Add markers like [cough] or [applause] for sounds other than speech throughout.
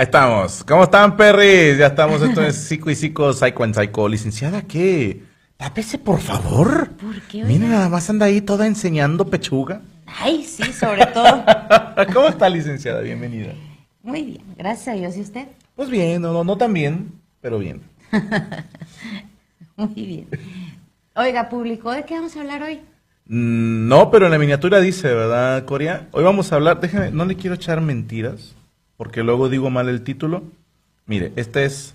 Ahí estamos. ¿Cómo están, perris? Ya estamos. Esto es Psico y Psico, Psycho and Psycho. Licenciada, ¿qué? Tápese, por favor. ¿Por qué? Mira, nada más anda ahí toda enseñando pechuga. Ay, sí, sobre todo. [laughs] ¿Cómo está, licenciada? Bienvenida. Muy bien, gracias a Dios. ¿Y usted? Pues bien, no, no, no tan bien, pero bien. [laughs] Muy bien. Oiga, ¿publicó de qué vamos a hablar hoy? Mm, No, pero en la miniatura dice, ¿verdad, Coria? Hoy vamos a hablar, déjeme, no le quiero echar mentiras, porque luego digo mal el título. Mire, esta es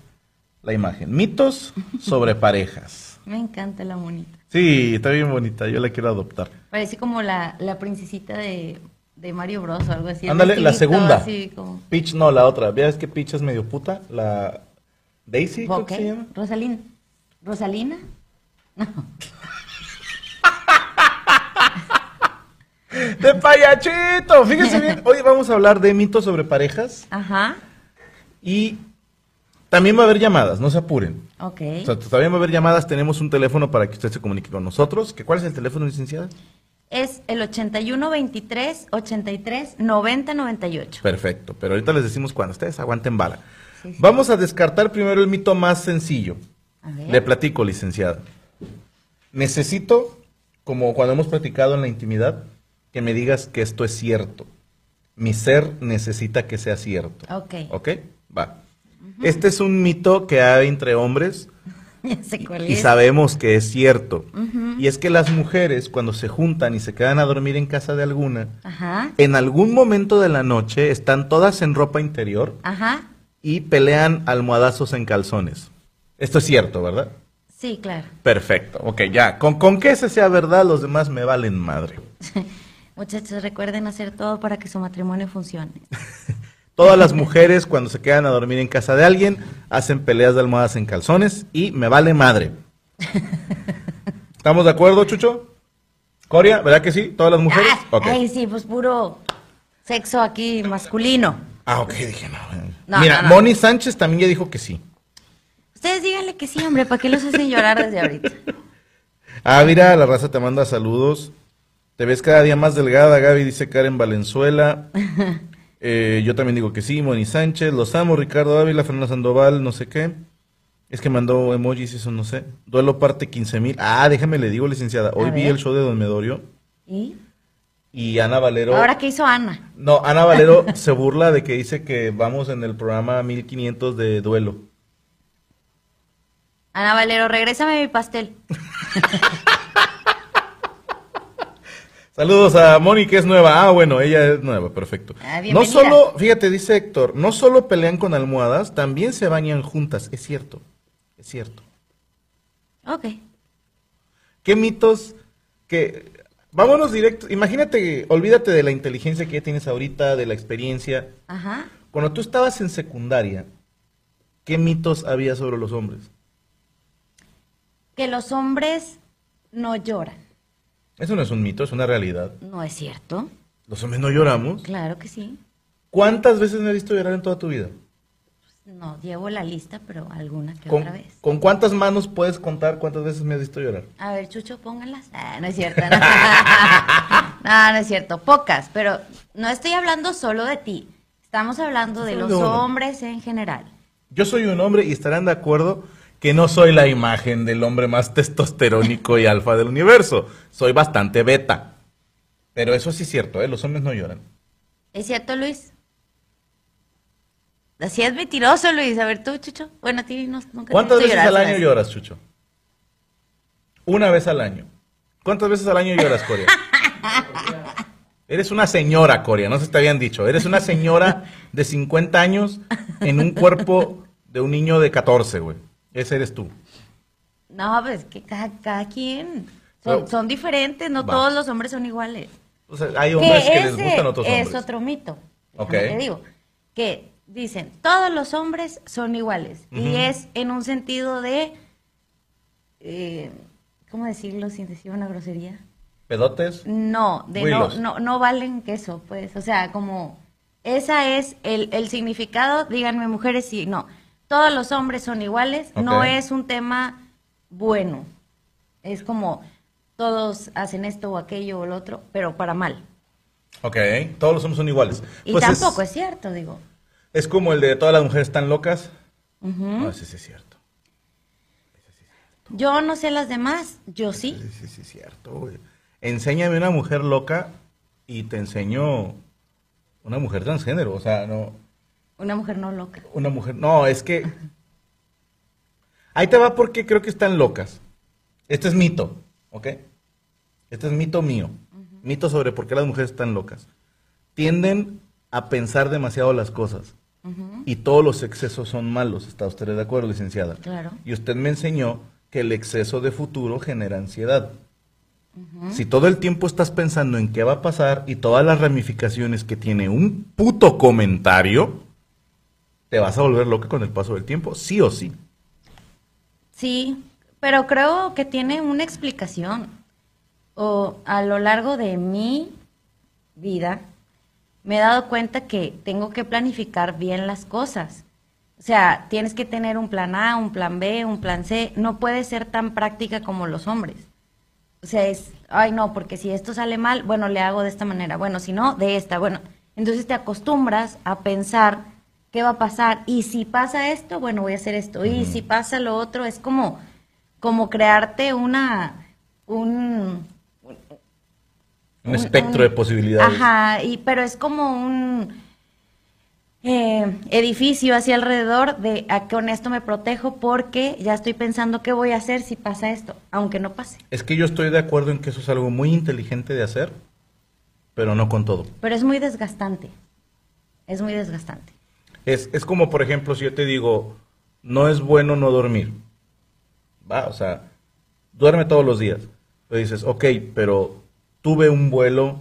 la imagen. Mitos sobre [laughs] parejas. Me encanta la monita. Sí, está bien bonita, yo la quiero adoptar. Parece como la, la princesita de, de Mario Bros o algo así. Ándale, la segunda. Así como... Peach, no, la otra. ¿Ves que Peach es medio puta? La Daisy, se llama. Rosalina. [laughs] ¿Rosalina? ¡De payachito! Fíjense bien, [laughs] hoy vamos a hablar de mitos sobre parejas Ajá. y también va a haber llamadas, no se apuren. Ok. O sea, también va a haber llamadas, tenemos un teléfono para que usted se comunique con nosotros. ¿Que ¿Cuál es el teléfono, licenciada? Es el 81 23 83 90 98. Perfecto, pero ahorita les decimos cuándo. Ustedes aguanten bala. Sí, sí. Vamos a descartar primero el mito más sencillo. A ver. Le platico, licenciada. Necesito, como cuando hemos platicado en la intimidad, que me digas que esto es cierto. Mi ser necesita que sea cierto. Ok. ¿Ok? Va. Este es un mito que hay entre hombres [laughs] y sabemos que es cierto. Y es que las mujeres, cuando se juntan y se quedan a dormir en casa de alguna, Ajá. en algún momento de la noche están todas en ropa interior Ajá. y pelean almohadazos en calzones. Esto es cierto, ¿verdad? Sí, claro. Perfecto, ok, ya. Con, con que ese sea verdad, los demás me valen madre. [laughs] Muchachos, recuerden hacer todo para que su matrimonio funcione. [laughs] Todas las mujeres, cuando se quedan a dormir en casa de alguien, hacen peleas de almohadas en calzones y me vale madre. [laughs] ¿Estamos de acuerdo, Chucho? Coria, ¿verdad que sí? ¿Todas las mujeres? Ah, Ok. Ay, sí, pues puro sexo aquí masculino. Ah, ok, dije no. No, Mira, no, no. Moni Sánchez también ya dijo que sí. Ustedes díganle que sí, hombre, ¿para qué los hacen llorar desde ahorita? [laughs] Ah, mira, la raza te manda saludos. Te ves cada día más delgada, Gaby, dice Karen Valenzuela. [laughs] Eh, yo también digo que sí, Moni Sánchez. Los amo, Ricardo Ávila, Fernanda Sandoval, no sé qué. Es que mandó emojis, eso no sé. Duelo parte 15 mil. Ah, déjame le digo, licenciada. Hoy vi el show de Don Medorio ¿Y? y Ana Valero. ¿Ahora qué hizo Ana? No, Ana Valero [laughs] se burla de que dice que vamos en el programa 1500 de duelo. Ana Valero, regrésame mi pastel. [laughs] Saludos a Moni, que es nueva. Ah, bueno, ella es nueva, perfecto. Ah, no solo, fíjate, dice Héctor, no solo pelean con almohadas, también se bañan juntas. Es cierto, es cierto. Ok. ¿Qué mitos que... Vámonos directo. Imagínate, olvídate de la inteligencia que ya tienes ahorita, de la experiencia. Ajá. Cuando tú estabas en secundaria, ¿qué mitos había sobre los hombres? Que los hombres no lloran. Eso no es un mito, es una realidad. ¿No es cierto? Los hombres no lloramos. Claro que sí. ¿Cuántas veces me has visto llorar en toda tu vida? No, llevo la lista, pero alguna que ¿Con, otra vez. con cuántas manos puedes contar cuántas veces me has visto llorar? A ver, Chucho, pónganlas. Ah, no es cierto. No. [laughs] no, no es cierto. Pocas, pero no estoy hablando solo de ti. Estamos hablando de los uno. hombres en general. Yo soy un hombre y estarán de acuerdo que no soy la imagen del hombre más testosterónico y alfa del universo. Soy bastante beta. Pero eso sí es cierto, ¿eh? Los hombres no lloran. ¿Es cierto, Luis? Así es mentiroso, Luis. A ver, tú, Chucho. Bueno, a ti no, nunca ¿Cuántas veces al año lloras, Chucho? Una vez al año. ¿Cuántas veces al año lloras, Coria? [laughs] Eres una señora, Coria, no se te habían dicho. Eres una señora de 50 años en un cuerpo de un niño de 14, güey. Ese eres tú. No, pues que cada, cada quien. Son, Pero- son diferentes, no Va. todos los hombres son iguales. O sea, hay hombres que, les gustan otros es hombres. otro mito. Ok. Déjame te digo. Que dicen, todos los hombres son iguales. Y es en un sentido de. eh, ¿Cómo decirlo sin decir una grosería? ¿Pedotes? No, de no, no, no valen queso, pues. O sea, como. Esa es el, el significado. Díganme, mujeres, sí, no. Todos los hombres son iguales. No es un tema bueno. Es como todos hacen esto o aquello o lo otro, pero para mal. Ok, todos los hombres son iguales. Y Pues es- tampoco es cierto, digo. Es como el de todas las mujeres están locas. No, ese sí es cierto. Yo no sé las demás, yo sí. Sí, sí, sí es cierto, güey. Enséñame una mujer loca y te enseño una mujer transgénero. O sea, no, Una mujer no loca. una mujer. No, es que. Ahí te va porque creo que están locas. Este es mito, ¿ok? Este es mito mío. Mito sobre por qué las mujeres están locas. Tienden a pensar demasiado las cosas. Y todos los excesos son malos. ¿Está usted de acuerdo, licenciada? Claro. Y usted me enseñó que el exceso de futuro genera ansiedad. Si todo el tiempo estás pensando en qué va a pasar y todas las ramificaciones que tiene un puto comentario, te vas a volver loca con el paso del tiempo, sí o sí. Sí, pero creo que tiene una explicación. O a lo largo de mi vida me he dado cuenta que tengo que planificar bien las cosas. O sea, tienes que tener un plan A, un plan B, un plan C. No puede ser tan práctica como los hombres. O sea, es, ay no, porque si esto sale mal, bueno, le hago de esta manera. Bueno, si no, de esta. Bueno, entonces te acostumbras a pensar qué va a pasar. Y si pasa esto, bueno, voy a hacer esto. Y si pasa lo otro, es como, como crearte una, un, Un, un- espectro un- de posibilidades. Ajá, y, pero es como un eh, edificio hacia alrededor de a, con esto me protejo porque ya estoy pensando qué voy a hacer si pasa esto, aunque no pase. Es que yo estoy de acuerdo en que eso es algo muy inteligente de hacer, pero no con todo. Pero es muy desgastante. Es muy desgastante. Es, es como, por ejemplo, si yo te digo, no es bueno no dormir. Va, o sea, duerme todos los días. Pero dices, ok, pero tuve un vuelo,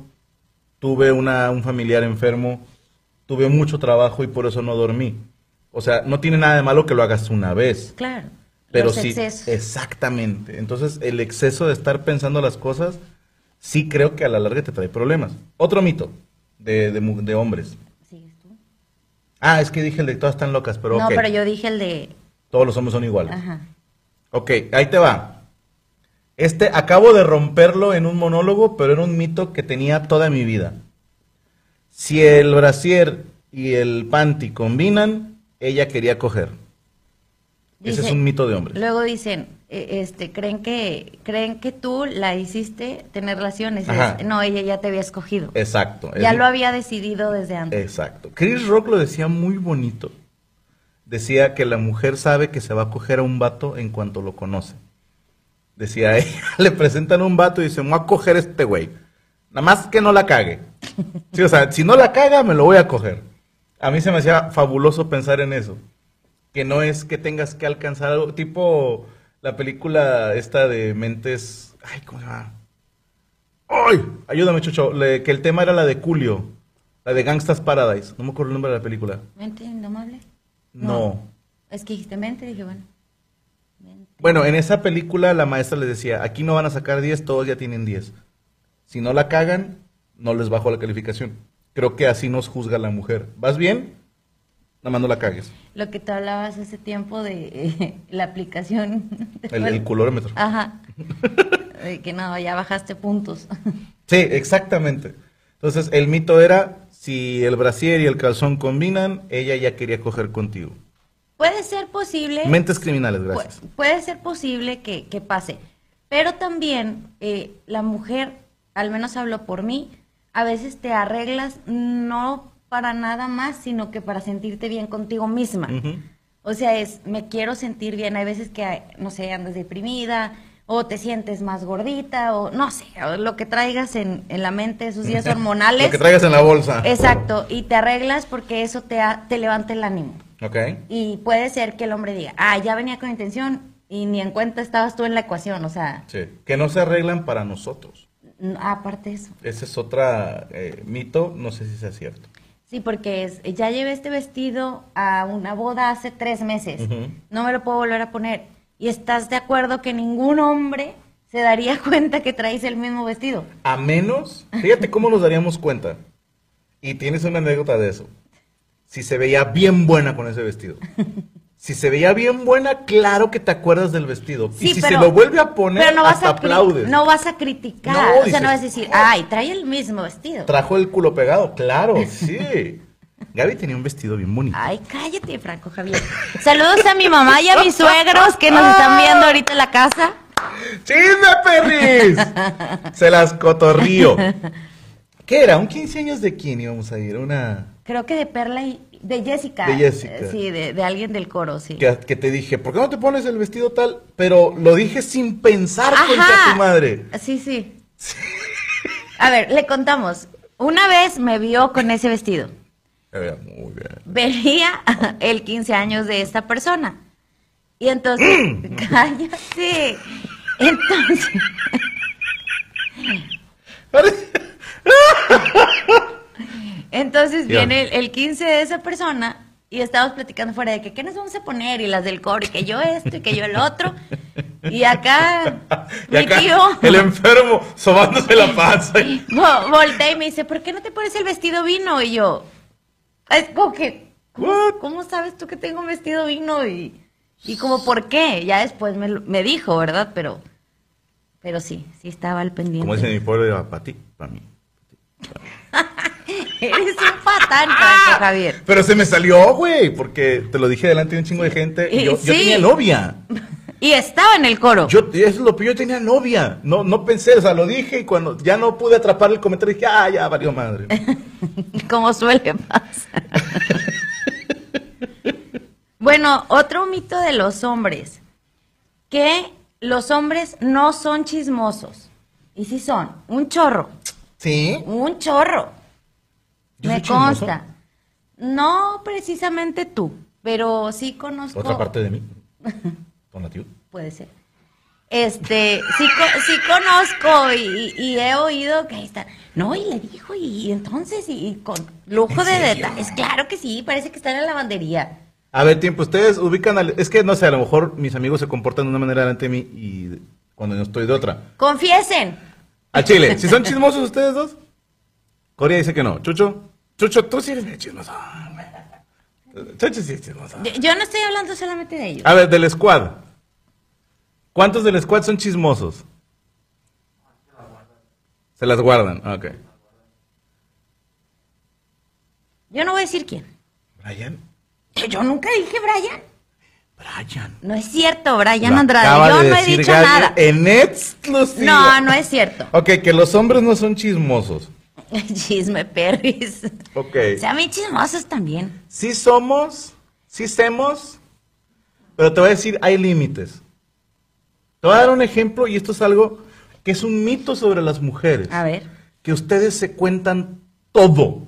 tuve una, un familiar enfermo, tuve mucho trabajo y por eso no dormí. O sea, no tiene nada de malo que lo hagas una vez. Claro. Pero los sí, excesos. exactamente. Entonces, el exceso de estar pensando las cosas, sí creo que a la larga te trae problemas. Otro mito de, de hombres. Ah, es que dije el de todas están locas, pero no, pero yo dije el de... Todos los hombres son iguales. Ajá. Ok, ahí te va. Este, acabo de romperlo en un monólogo, pero era un mito que tenía toda mi vida. Si el brasier y el panty combinan, ella quería coger. Ese es un mito de hombres. Luego dicen, este, creen que, creen que tú la hiciste tener relaciones. Es- no, ella ya te había escogido. Exacto. ya Es- lo había decidido desde antes. Exacto. Chris Rock lo decía muy bonito. Decía que la mujer sabe que se va a coger a un vato en cuanto lo conoce. Decía, [laughs] ella le presentan un vato y dice, me voy a coger a este güey. Nada más que no la cague. Sí, o sea, si no la caga, me lo voy a coger. A mí se me hacía fabuloso pensar en eso. Que no es que tengas que alcanzar algo, tipo la película esta de Mentes... Ay, ¿cómo se llama? ¡Ay! Ayúdame, Chucho. Le- que el tema era la de Julio. La de Gangsta's Paradise. No me acuerdo el nombre de la película. ¿Mente indomable? No. Es que dijiste mente, dije, bueno. mente. Bueno, en esa película la maestra les decía, aquí no van a sacar 10, todos ya tienen 10. Si no la cagan, no les bajo la calificación. Creo que así nos juzga la mujer. ¿Vas bien? Nada más no la cagues. Lo que te hablabas hace tiempo de eh, la aplicación. El, el culorómetro. Ajá. De que no, ya bajaste puntos. Sí, exactamente. Entonces, el mito era, si el brasier y el calzón combinan, ella ya quería coger contigo. Puede ser posible. Mentes criminales, pu- gracias. puede ser posible que, que pase. Pero también eh, la mujer, al menos hablo por mí, a veces te arreglas no para nada más, sino que para sentirte bien contigo misma. O sea, es, me quiero sentir bien. Hay veces que, no sé, andas deprimida o te sientes más gordita o no sé, lo que traigas en, en la mente, esos días [laughs] hormonales. Lo que traigas en la bolsa. Exacto, y te arreglas porque eso te, ha- te levanta el ánimo. Ok. Y puede ser que el hombre diga, ah, ya venía con intención y ni en cuenta estabas tú en la ecuación, o sea, Sí. Que no se arreglan para nosotros. aparte de eso. Ese es otra eh, mito, no sé si sea cierto. Sí, porque es, ya llevé este vestido a una boda hace tres meses, no me lo puedo volver a poner. Y estás de acuerdo que ningún hombre se daría [laughs] cuenta que traes el mismo vestido. A menos, fíjate cómo nos daríamos cuenta. Y tienes una anécdota de eso. Si se veía bien buena con ese vestido. [laughs] Si se veía bien buena, claro que te acuerdas del vestido. y Sí, si pero- se lo vuelve a poner, Pero no vas, hasta a aplaudes. no vas a criticar, No, o sea, no vas a decir, ay, trae el mismo vestido. Trajo el culo pegado, claro, sí. [laughs] Gaby tenía un vestido bien bonito. Ay, cállate, Franco Javier. Saludos a mi mamá y a mis [laughs] suegros que nos están viendo ahorita en la casa. ¡Chisme, perris! Se las cotorrío. [laughs] ¿Qué era? ¿Un 15 años de quién íbamos a ir? Una... Creo que de Perla y de Jessica. De Jessica. Eh, Sí, de, de alguien del coro, sí. Que, que te dije, ¿por qué no te pones el vestido tal? Pero lo dije sin pensar, concha tu madre. Sí, sí. A ver, le contamos. Una vez me vio con ese vestido. Muy bien. Venía [laughs] el 15 años de esta persona. Y entonces, [laughs] cállate. Entonces, [laughs] entonces viene el, el 15 de esa persona y estábamos platicando fuera de que qué nos vamos a poner y las del coro y que yo esto y que yo el otro. Y acá, [laughs] Y mi acá, tío el enfermo sobándose la panza. y- [laughs] vo- voltea y me dice, ¿por qué no te pones el vestido vino? Y yo, es como que, ¿cómo, sabes tú que tengo un vestido vino? Y, y como, ¿por qué? Ya después me, me dijo, ¿verdad? Pero, pero sí, sí estaba al pendiente. Como dice mi pueblo, para ti, para mí. [laughs] Eres un patán, Franco Javier. Pero se me salió, güey, porque te lo dije delante de un chingo de gente. Y Y yo, tenía novia. [laughs] Y estaba en el coro. Yo, eso es lo que yo tenía novia. No, no pensé, o sea, lo dije y cuando ya no pude atrapar el comentario dije, ah, ya valió madre. [laughs] Como suele pasar. [laughs] bueno, otro mito de los hombres. Que los hombres no son chismosos. Y sí son. Un chorro. ¿Sí? Un chorro. ¿Yo Me chismoso? consta. No precisamente tú, pero sí conozco. Otra parte de mí. [laughs] Donativo. Puede ser. Este, sí, sí conozco y, y he oído que ahí está. No, y le dijo, y, y entonces, y, y con lujo ¿En de detalles. Claro que sí, parece que está en la lavandería. A ver, tiempo, ustedes ubican al... Es que, no sé, a lo mejor mis amigos se comportan de una manera delante de mí y cuando yo estoy de otra. Confiesen. A Chile, ¿si son chismosos ustedes dos? Corea dice que no. Chucho, Chucho, tú sí eres bien chismoso. Chucho sí es chismoso. Yo- no estoy hablando solamente de ellos. A ver, del squad. ¿Cuántos del squad son chismosos? Se las guardan, ok. Yo no voy a decir quién. Brian. Yo nunca dije Brian. Brian. No es cierto, Brian Lo Andrade. Yo de no he dicho Gaby nada. En exclusiva. No, no es cierto. Ok, que los hombres no son chismosos. Chisme perris. Ok. O sea, a mí chismosos también. Sí somos, sí semos, pero te voy a decir, hay límites. Te voy a dar un ejemplo y esto es algo que es un mito sobre las mujeres. A ver. Que ustedes se cuentan todo.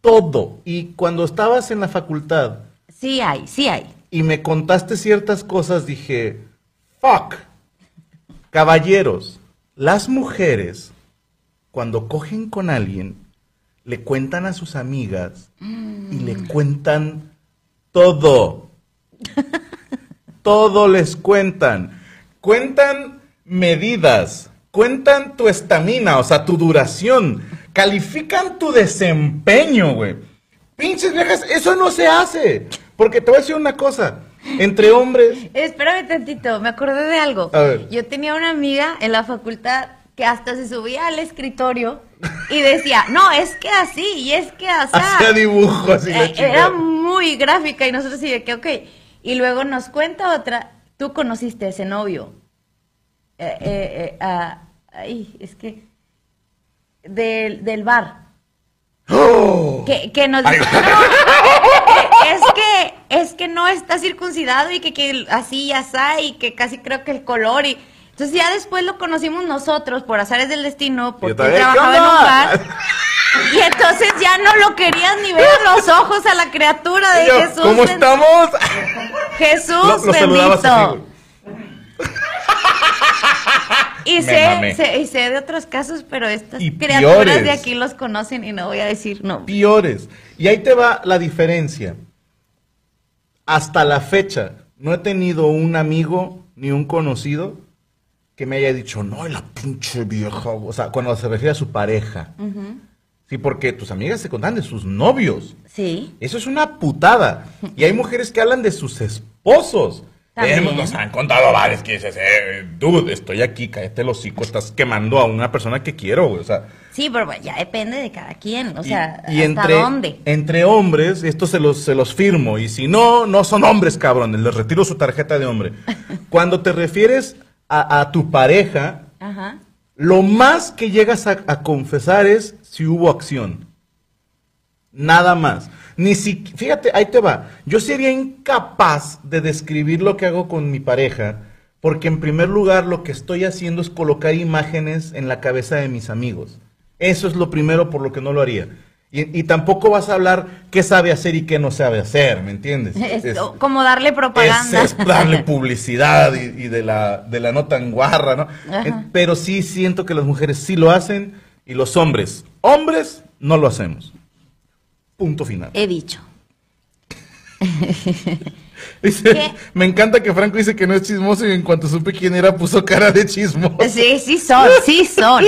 Todo. Y cuando estabas en la facultad Sí hay, sí hay. y me contaste ciertas cosas, dije, fuck. Caballeros, las mujeres, cuando cogen con alguien, le cuentan a sus amigas y le cuentan todo. [laughs] todo les cuentan. Cuentan medidas, cuentan tu estamina, o sea, tu duración, califican tu desempeño, güey. Pinches viejas, eso no se hace. Porque te voy a decir una cosa, entre hombres, Espérame tantito, me acordé de algo. A ver. Yo tenía una amiga en la facultad que hasta se subía al escritorio y decía, no, es que así, y es que así. hacía dibujos y Eh, era muy gráfica y nosotros sí de que, ok. Y luego nos cuenta otra, tú conociste a ese novio. Eh, eh, eh, ah, ay, es que... Del, del bar. ¡Oh! Que, que nos dijo, "No, que es que es que no está circuncidado y que, que así ya está y que casi creo que el color y entonces ya después lo conocimos nosotros por azares del destino porque él también, ¿qué trabajaba en un bar. Y entonces ya no lo querían ni ver los ojos a la criatura de yo, Jesús ¿Cómo estamos? Jesús Lo- bendito. [laughs] y sé, sé- y sé de otros casos pero estas Y criaturas de aquí los conocen y no voy a decir no Piores. Y ahí te va la diferencia. Hasta la fecha, no he tenido un amigo ni un conocido que me haya dicho, no, la pinche vieja. O sea, cuando se refiere a su pareja. Sí, porque tus amigas se contan de sus novios. sí Eso es una putada. Y hay mujeres que hablan de sus esposos. También. Nos han contado varios que dices, eh, dude, estoy aquí, cállate el hocico, estás quemando a una persona que quiero, güey. O sea, Sí, pero ya depende de cada quien, o y- sea, y, ¿hasta entre, dónde? entre hombres, esto se los, se los firmo. Y si no, no son hombres, cabrones, les retiro su tarjeta de hombre. [laughs] Cuando te refieres a, a tu pareja, Ajá. lo más que llegas a, a confesar es si hubo acción. Nada más. Ni si, fíjate, ahí te va. Yo sería incapaz de describir lo que hago con mi pareja, porque en primer lugar lo que estoy haciendo es colocar imágenes en la cabeza de mis amigos. Eso es lo primero por lo que no lo haría. Y, y tampoco vas a hablar qué sabe hacer y qué no sabe hacer, ¿me entiendes? [laughs] Es Es- como darle propaganda. es, es darle [laughs] publicidad y, y de, la, de la no tan guarra, ¿no? Ajá. Pero sí siento que las mujeres sí lo hacen y los hombres, hombres, no lo hacemos. Punto final. He dicho. [laughs] Dice, ¿Qué? me encanta que Franco dice que no es chismoso y en cuanto supe quién era puso cara de chismoso. Sí, sí son, sí son.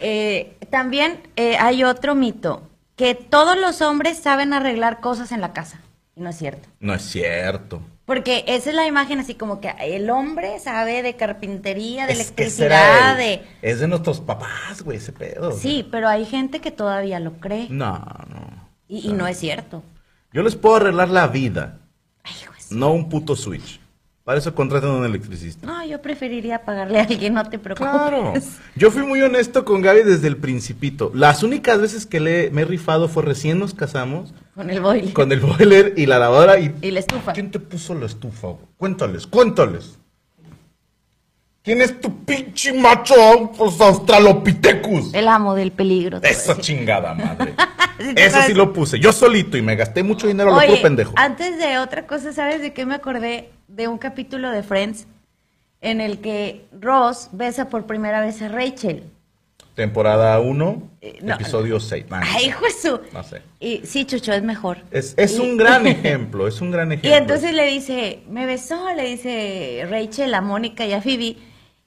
Eh, también eh, hay otro mito, que todos los hombres saben arreglar cosas en la casa. Y no es cierto. No es cierto. Porque esa es la imagen así como que el hombre sabe de carpintería, de Es electricidad, el- de... Es de nuestros papás, güey, ese pedo. Sí, pero hay gente que todavía lo cree. No, no. Y, y no es cierto. Yo les puedo arreglar la vida, Ay, no un puto switch. Para eso contratan a un electricista. No, yo preferiría pagarle a alguien, no te preocupes. Claro. Yo fui muy honesto con Gaby desde el principito. Las únicas veces que le, me he rifado fue recién nos casamos, Con el boiler. con el boiler y la lavadora y... Y la estufa. ¿Quién te puso la estufa? Cuéntales, cuéntales. ¿Quién es tu pinche macho pues, australopithecus? El amo del peligro. Esa chingada madre. [laughs] Sí, Eso sí lo puse. Yo solito y me gasté mucho dinero lo Oye, puro pendejo. antes de otra cosa, ¿sabes de qué me acordé? De un capítulo de Friends en el que Ross besa por primera vez a Rachel. Temporada 1, Eh, no, episodio 6. Ay, hijo de su- No sé. Y sí, Chucho, es mejor. Es, es Y- un gran [laughs] ejemplo, es un gran Y ejemplo. entonces le dice, me besó, le dice Rachel a Mónica y a Phoebe.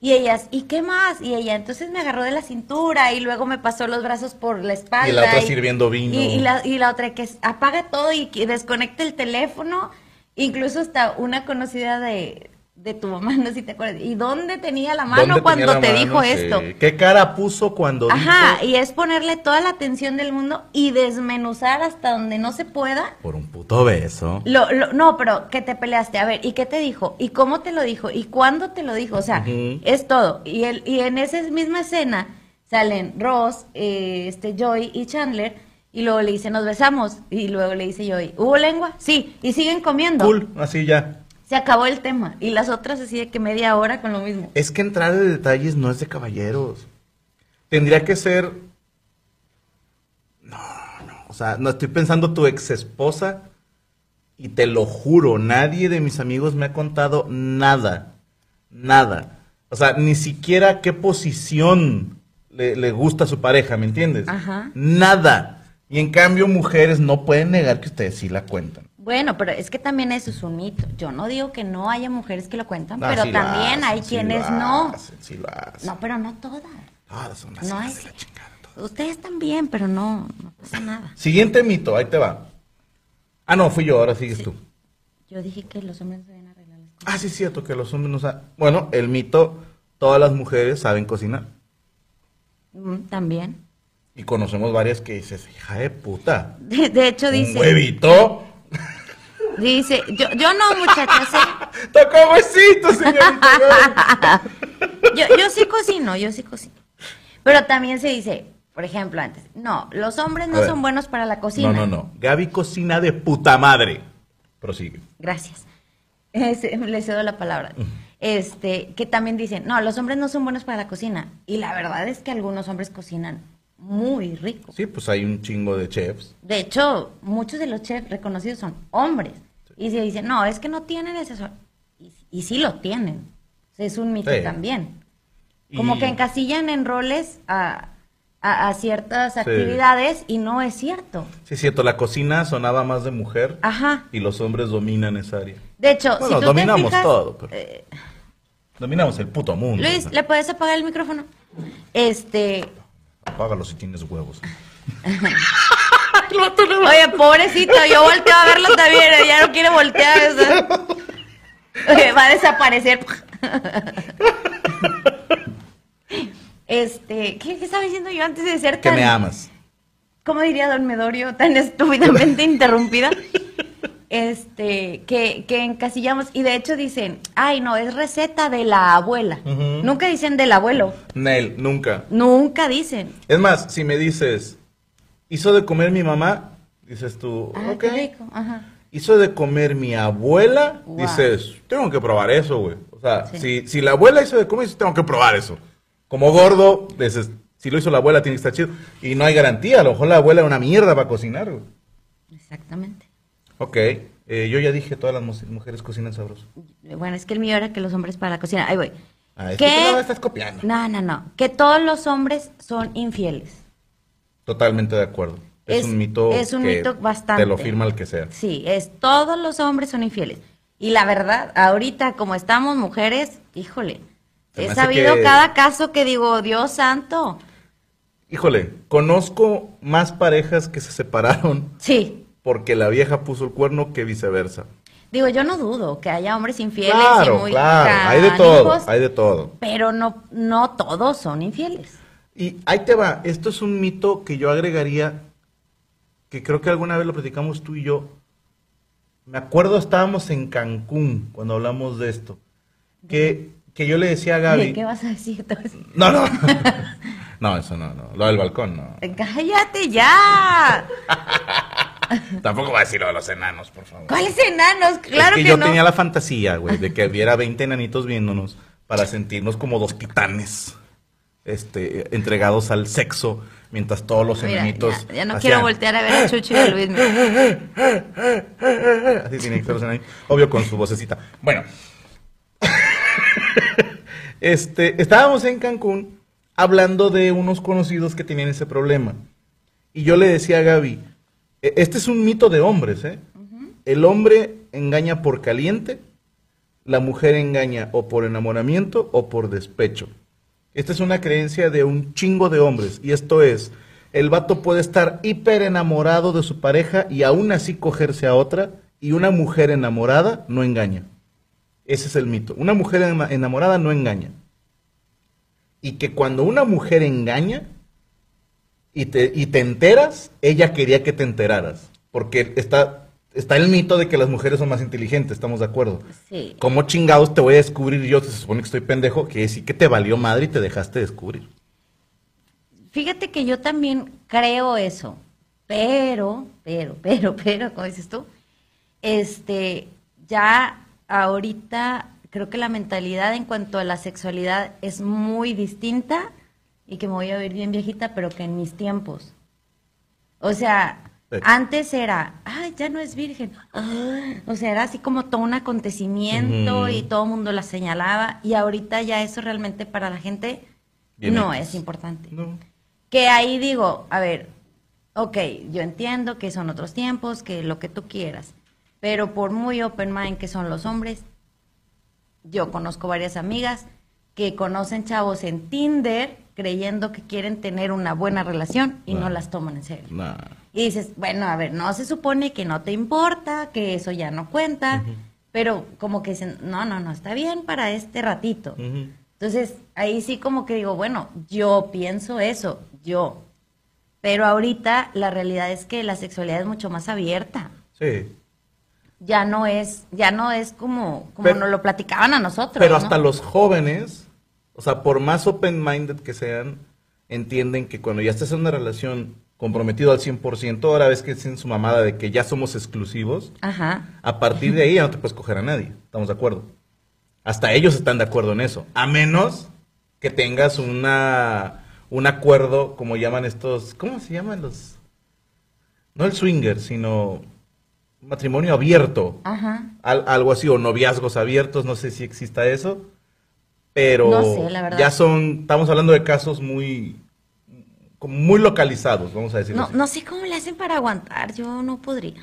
Y ellas, ¿y qué más? Y ella, entonces me agarró de la cintura y luego me pasó los brazos por la espalda. Y la otra sirviendo vino. Y, y la, y la otra que apaga todo y que desconecta el teléfono. Incluso hasta una conocida de, de tu mamá, [laughs] no sé si te acuerdas. ¿Y dónde tenía la mano ¿Dónde cuando la te mano? dijo Sí. esto? ¿Qué cara puso cuando Ajá, dijo? y es ponerle toda la atención del mundo y desmenuzar hasta donde no se pueda. Por un puto beso. Lo, lo- no, pero que te peleaste. A ver, ¿y qué te dijo? ¿Y cómo te lo dijo? ¿Y cuándo te lo dijo? O sea, es todo. Y, el, y en esa misma escena salen Ross, eh, este Joy y Chandler. Y luego le dice, nos besamos. Y luego le dice Joy, ¿hubo lengua? Sí. Y siguen comiendo. Cool, así ya. Se acabó el tema. Y las otras así de que media hora con lo mismo. Es que entrar en detalles no es de caballeros. Tendría que ser. No, no. O sea, no estoy pensando tu ex esposa. Y te lo juro, nadie de mis amigos me ha contado nada. Nada. O sea, ni siquiera qué posición le, le gusta a su pareja, ¿me entiendes? Ajá. Nada. Y en cambio, mujeres no pueden negar que ustedes sí la cuentan. Bueno, pero es que también eso es un mito. Yo no digo que no haya mujeres que lo cuentan, Ah, pero sí también hacen, hay sí quienes no. sí. No, pero no todas. Todas son las No hay- de la chingada, todas. Ustedes también, pero no, no pasa nada. Siguiente mito, ahí te va. Ah, no, fui yo, ahora sigues tú. Yo dije que los hombres no deben arreglar las cosas. Ah, sí, es cierto que los hombres no saben. Bueno, el mito, todas las mujeres saben cocinar. Mm, también. Y conocemos varias que dices, hija de puta. De, de hecho, Un dice. huevito. Dice, yo, yo no, muchachas, ¿eh? [laughs] Tocó huesito, señorita. [laughs] yo, yo sí cocino, yo sí cocino. Pero también se dice, por ejemplo, antes, no, los hombres no son buenos para la cocina. no, no, no. Gaby cocina de puta madre. Prosigue. Gracias. Le cedo la palabra. Este, que también dicen, no, los hombres no son buenos para la cocina. Y la verdad es que algunos hombres cocinan muy rico. Sí, pues hay un chingo de chefs. De hecho, muchos de los chefs reconocidos son hombres. Y se dicen, no, es que no tienen ese. Y, y sí lo tienen. Es un mito Sí. también. Como Y- que encasillan en roles a, a- a ciertas Sí. actividades y no es cierto. Sí, es cierto, la cocina sonaba más de mujer Ajá. y los hombres dominan esa área. De hecho, Bueno, si tú te dominamos fijas, todo, pero- eh, Dominamos el puto mundo. Luis, ¿le puedes apagar el micrófono? Este, Apágalo si tienes huevos. [laughs] oye, pobrecito, yo volteo a verlo también, ya no quiere voltear. o sea. Oye, va a desaparecer. Este, ¿qué, qué estaba diciendo yo antes de ser Que tan, me amas. ¿cómo diría Don Medorio, tan estúpidamente [laughs] interrumpida? Este, que, que encasillamos, y de hecho dicen, ay, no, es receta de la abuela. Nunca dicen del abuelo. Nel, nunca. Nunca dicen. Es más, si me dices, hizo de comer mi mamá, dices tú, Ah, ok. qué rico. Ajá. Hizo de comer mi abuela, Wow. dices, tengo que probar eso, güey. O sea, Sí. si, si la abuela hizo de comer, dices, tengo que probar eso. Como gordo, dices, si lo hizo la abuela, tiene que estar chido. Y no hay garantía, a lo mejor la abuela era una mierda para cocinar, güey. Exactamente. Ok, eh, yo ya dije, todas las mu- mujeres cocinan sabroso. Bueno, es que el mío era que los hombres para la cocina. Ahí voy. Ah, es que no estás copiando. No, no, no. Que todos los hombres son infieles. Totalmente de acuerdo. Es, Es- un mito es un que mito bastante. te lo firma el que sea. Sí, es todos los hombres son infieles. Y la verdad, ahorita como estamos mujeres, híjole, he sabido que- cada caso que digo, Dios santo. Híjole, conozco más parejas que se separaron Sí. Porque la vieja puso el cuerno que viceversa. Digo, yo no dudo que haya hombres infieles Claro, y muy claro, hay de todo, hay de todo. pero no, no todos son infieles. Y ahí te va, esto es un mito que yo agregaría, que creo que alguna vez lo platicamos tú y yo. Me acuerdo, estábamos en Cancún cuando hablamos de esto, que, que yo le decía a Gaby... ¿Qué vas a decir? [laughs] No, no, [laughs] no, eso no, no, lo del balcón, no. Cállate ya. [laughs] Tampoco va a decir lo de los enanos, por favor. ¿Cuáles enanos? Claro es que, que, yo no. tenía la fantasía, güey, de que hubiera 20 enanitos viéndonos para sentirnos como dos titanes, este, entregados al sexo, mientras todos los Mira, enanitos. ya, ya no hacían- quiero voltear a ver a Chucho y a Luis. Así tienen que ser los enanitos, obvio con su vocecita. Bueno, [laughs] este, estábamos en Cancún hablando de unos conocidos que tenían ese problema. Y yo le decía a Gaby, "E- este es un mito de hombres, ¿eh? El hombre engaña por caliente, la mujer engaña o por enamoramiento o por despecho. Esta es una creencia de un chingo de hombres. Y esto es, el vato puede estar hiper enamorado de su pareja y aún así cogerse a otra. Y una mujer enamorada no engaña. Ese es el mito. Una mujer ena- enamorada no engaña. Y que cuando una mujer engaña y te, y te enteras, ella quería que te enteraras. Porque está, está el mito de que las mujeres son más inteligentes, estamos de acuerdo. Sí. ¿Cómo chingados te voy a descubrir yo? Se supone que estoy pendejo, que sí que te valió madre y te dejaste descubrir. Fíjate que yo también creo eso, pero, pero, pero, pero, como dices tú, este, ya ahorita creo que la mentalidad en cuanto a la sexualidad es muy distinta y que me voy a ver bien viejita, pero que en mis tiempos. O sea, Sí. antes era, ay, ya no es virgen. Ah, o sea, era así como todo un acontecimiento y todo el mundo la señalaba y ahorita ya eso realmente para la gente Bien no es importante. No. Que ahí digo, a ver, ok, yo entiendo que son otros tiempos, que lo que tú quieras, pero por muy open mind que son los hombres, yo conozco varias amigas que conocen chavos en Tinder creyendo que quieren tener una buena relación y no las toman en serio. Nah. Y dices, bueno, a ver, no se supone que no te importa, que eso ya no cuenta, pero como que dicen, no, no, no, está bien para este ratito. Entonces, ahí sí como que digo, bueno, yo pienso eso, yo. Pero ahorita la realidad es que la sexualidad es mucho más abierta. Sí. Ya no es, ya no es como, como Pero- nos lo platicaban a nosotros. Pero ¿no? hasta los jóvenes, o sea, por más open-minded que sean, entienden que cuando ya estás en una relación comprometido al 100%, ahora ves que es en su mamada de que ya somos exclusivos, Ajá. a partir de ahí ya no te puedes coger a nadie. ¿Estamos de acuerdo? Hasta ellos están de acuerdo en eso. A menos que tengas una, un acuerdo, como llaman estos, ¿cómo se llaman los? No el swinger, sino matrimonio abierto. Ajá. Al- algo así, o noviazgos abiertos, no sé si exista eso, pero No sé, la verdad. ya son, estamos hablando de casos muy, muy localizados, vamos a decirlo No, así. no sé cómo le hacen para aguantar, yo no podría.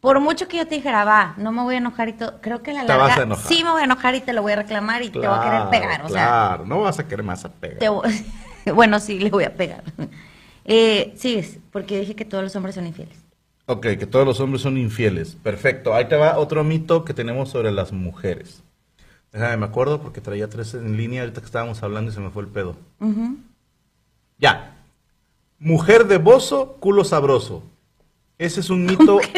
Por mucho que yo te dijera, va, no me voy a enojar y todo, creo que a la Te larga vas a enojar. sí me voy a enojar y te lo voy a reclamar y te voy a querer pegar, o sea, Claro, no vas a querer más a pegar. te voy- [laughs] bueno, sí, le voy a pegar. Eh, sigues, porque dije que todos los hombres son infieles. Ok, que todos los hombres son infieles. Perfecto. Ahí te va otro mito que tenemos sobre las mujeres. Me acuerdo porque traía tres en línea ahorita que estábamos hablando y se me fue el pedo. Ya. Mujer de bozo, culo sabroso. Ese es un mito. [laughs]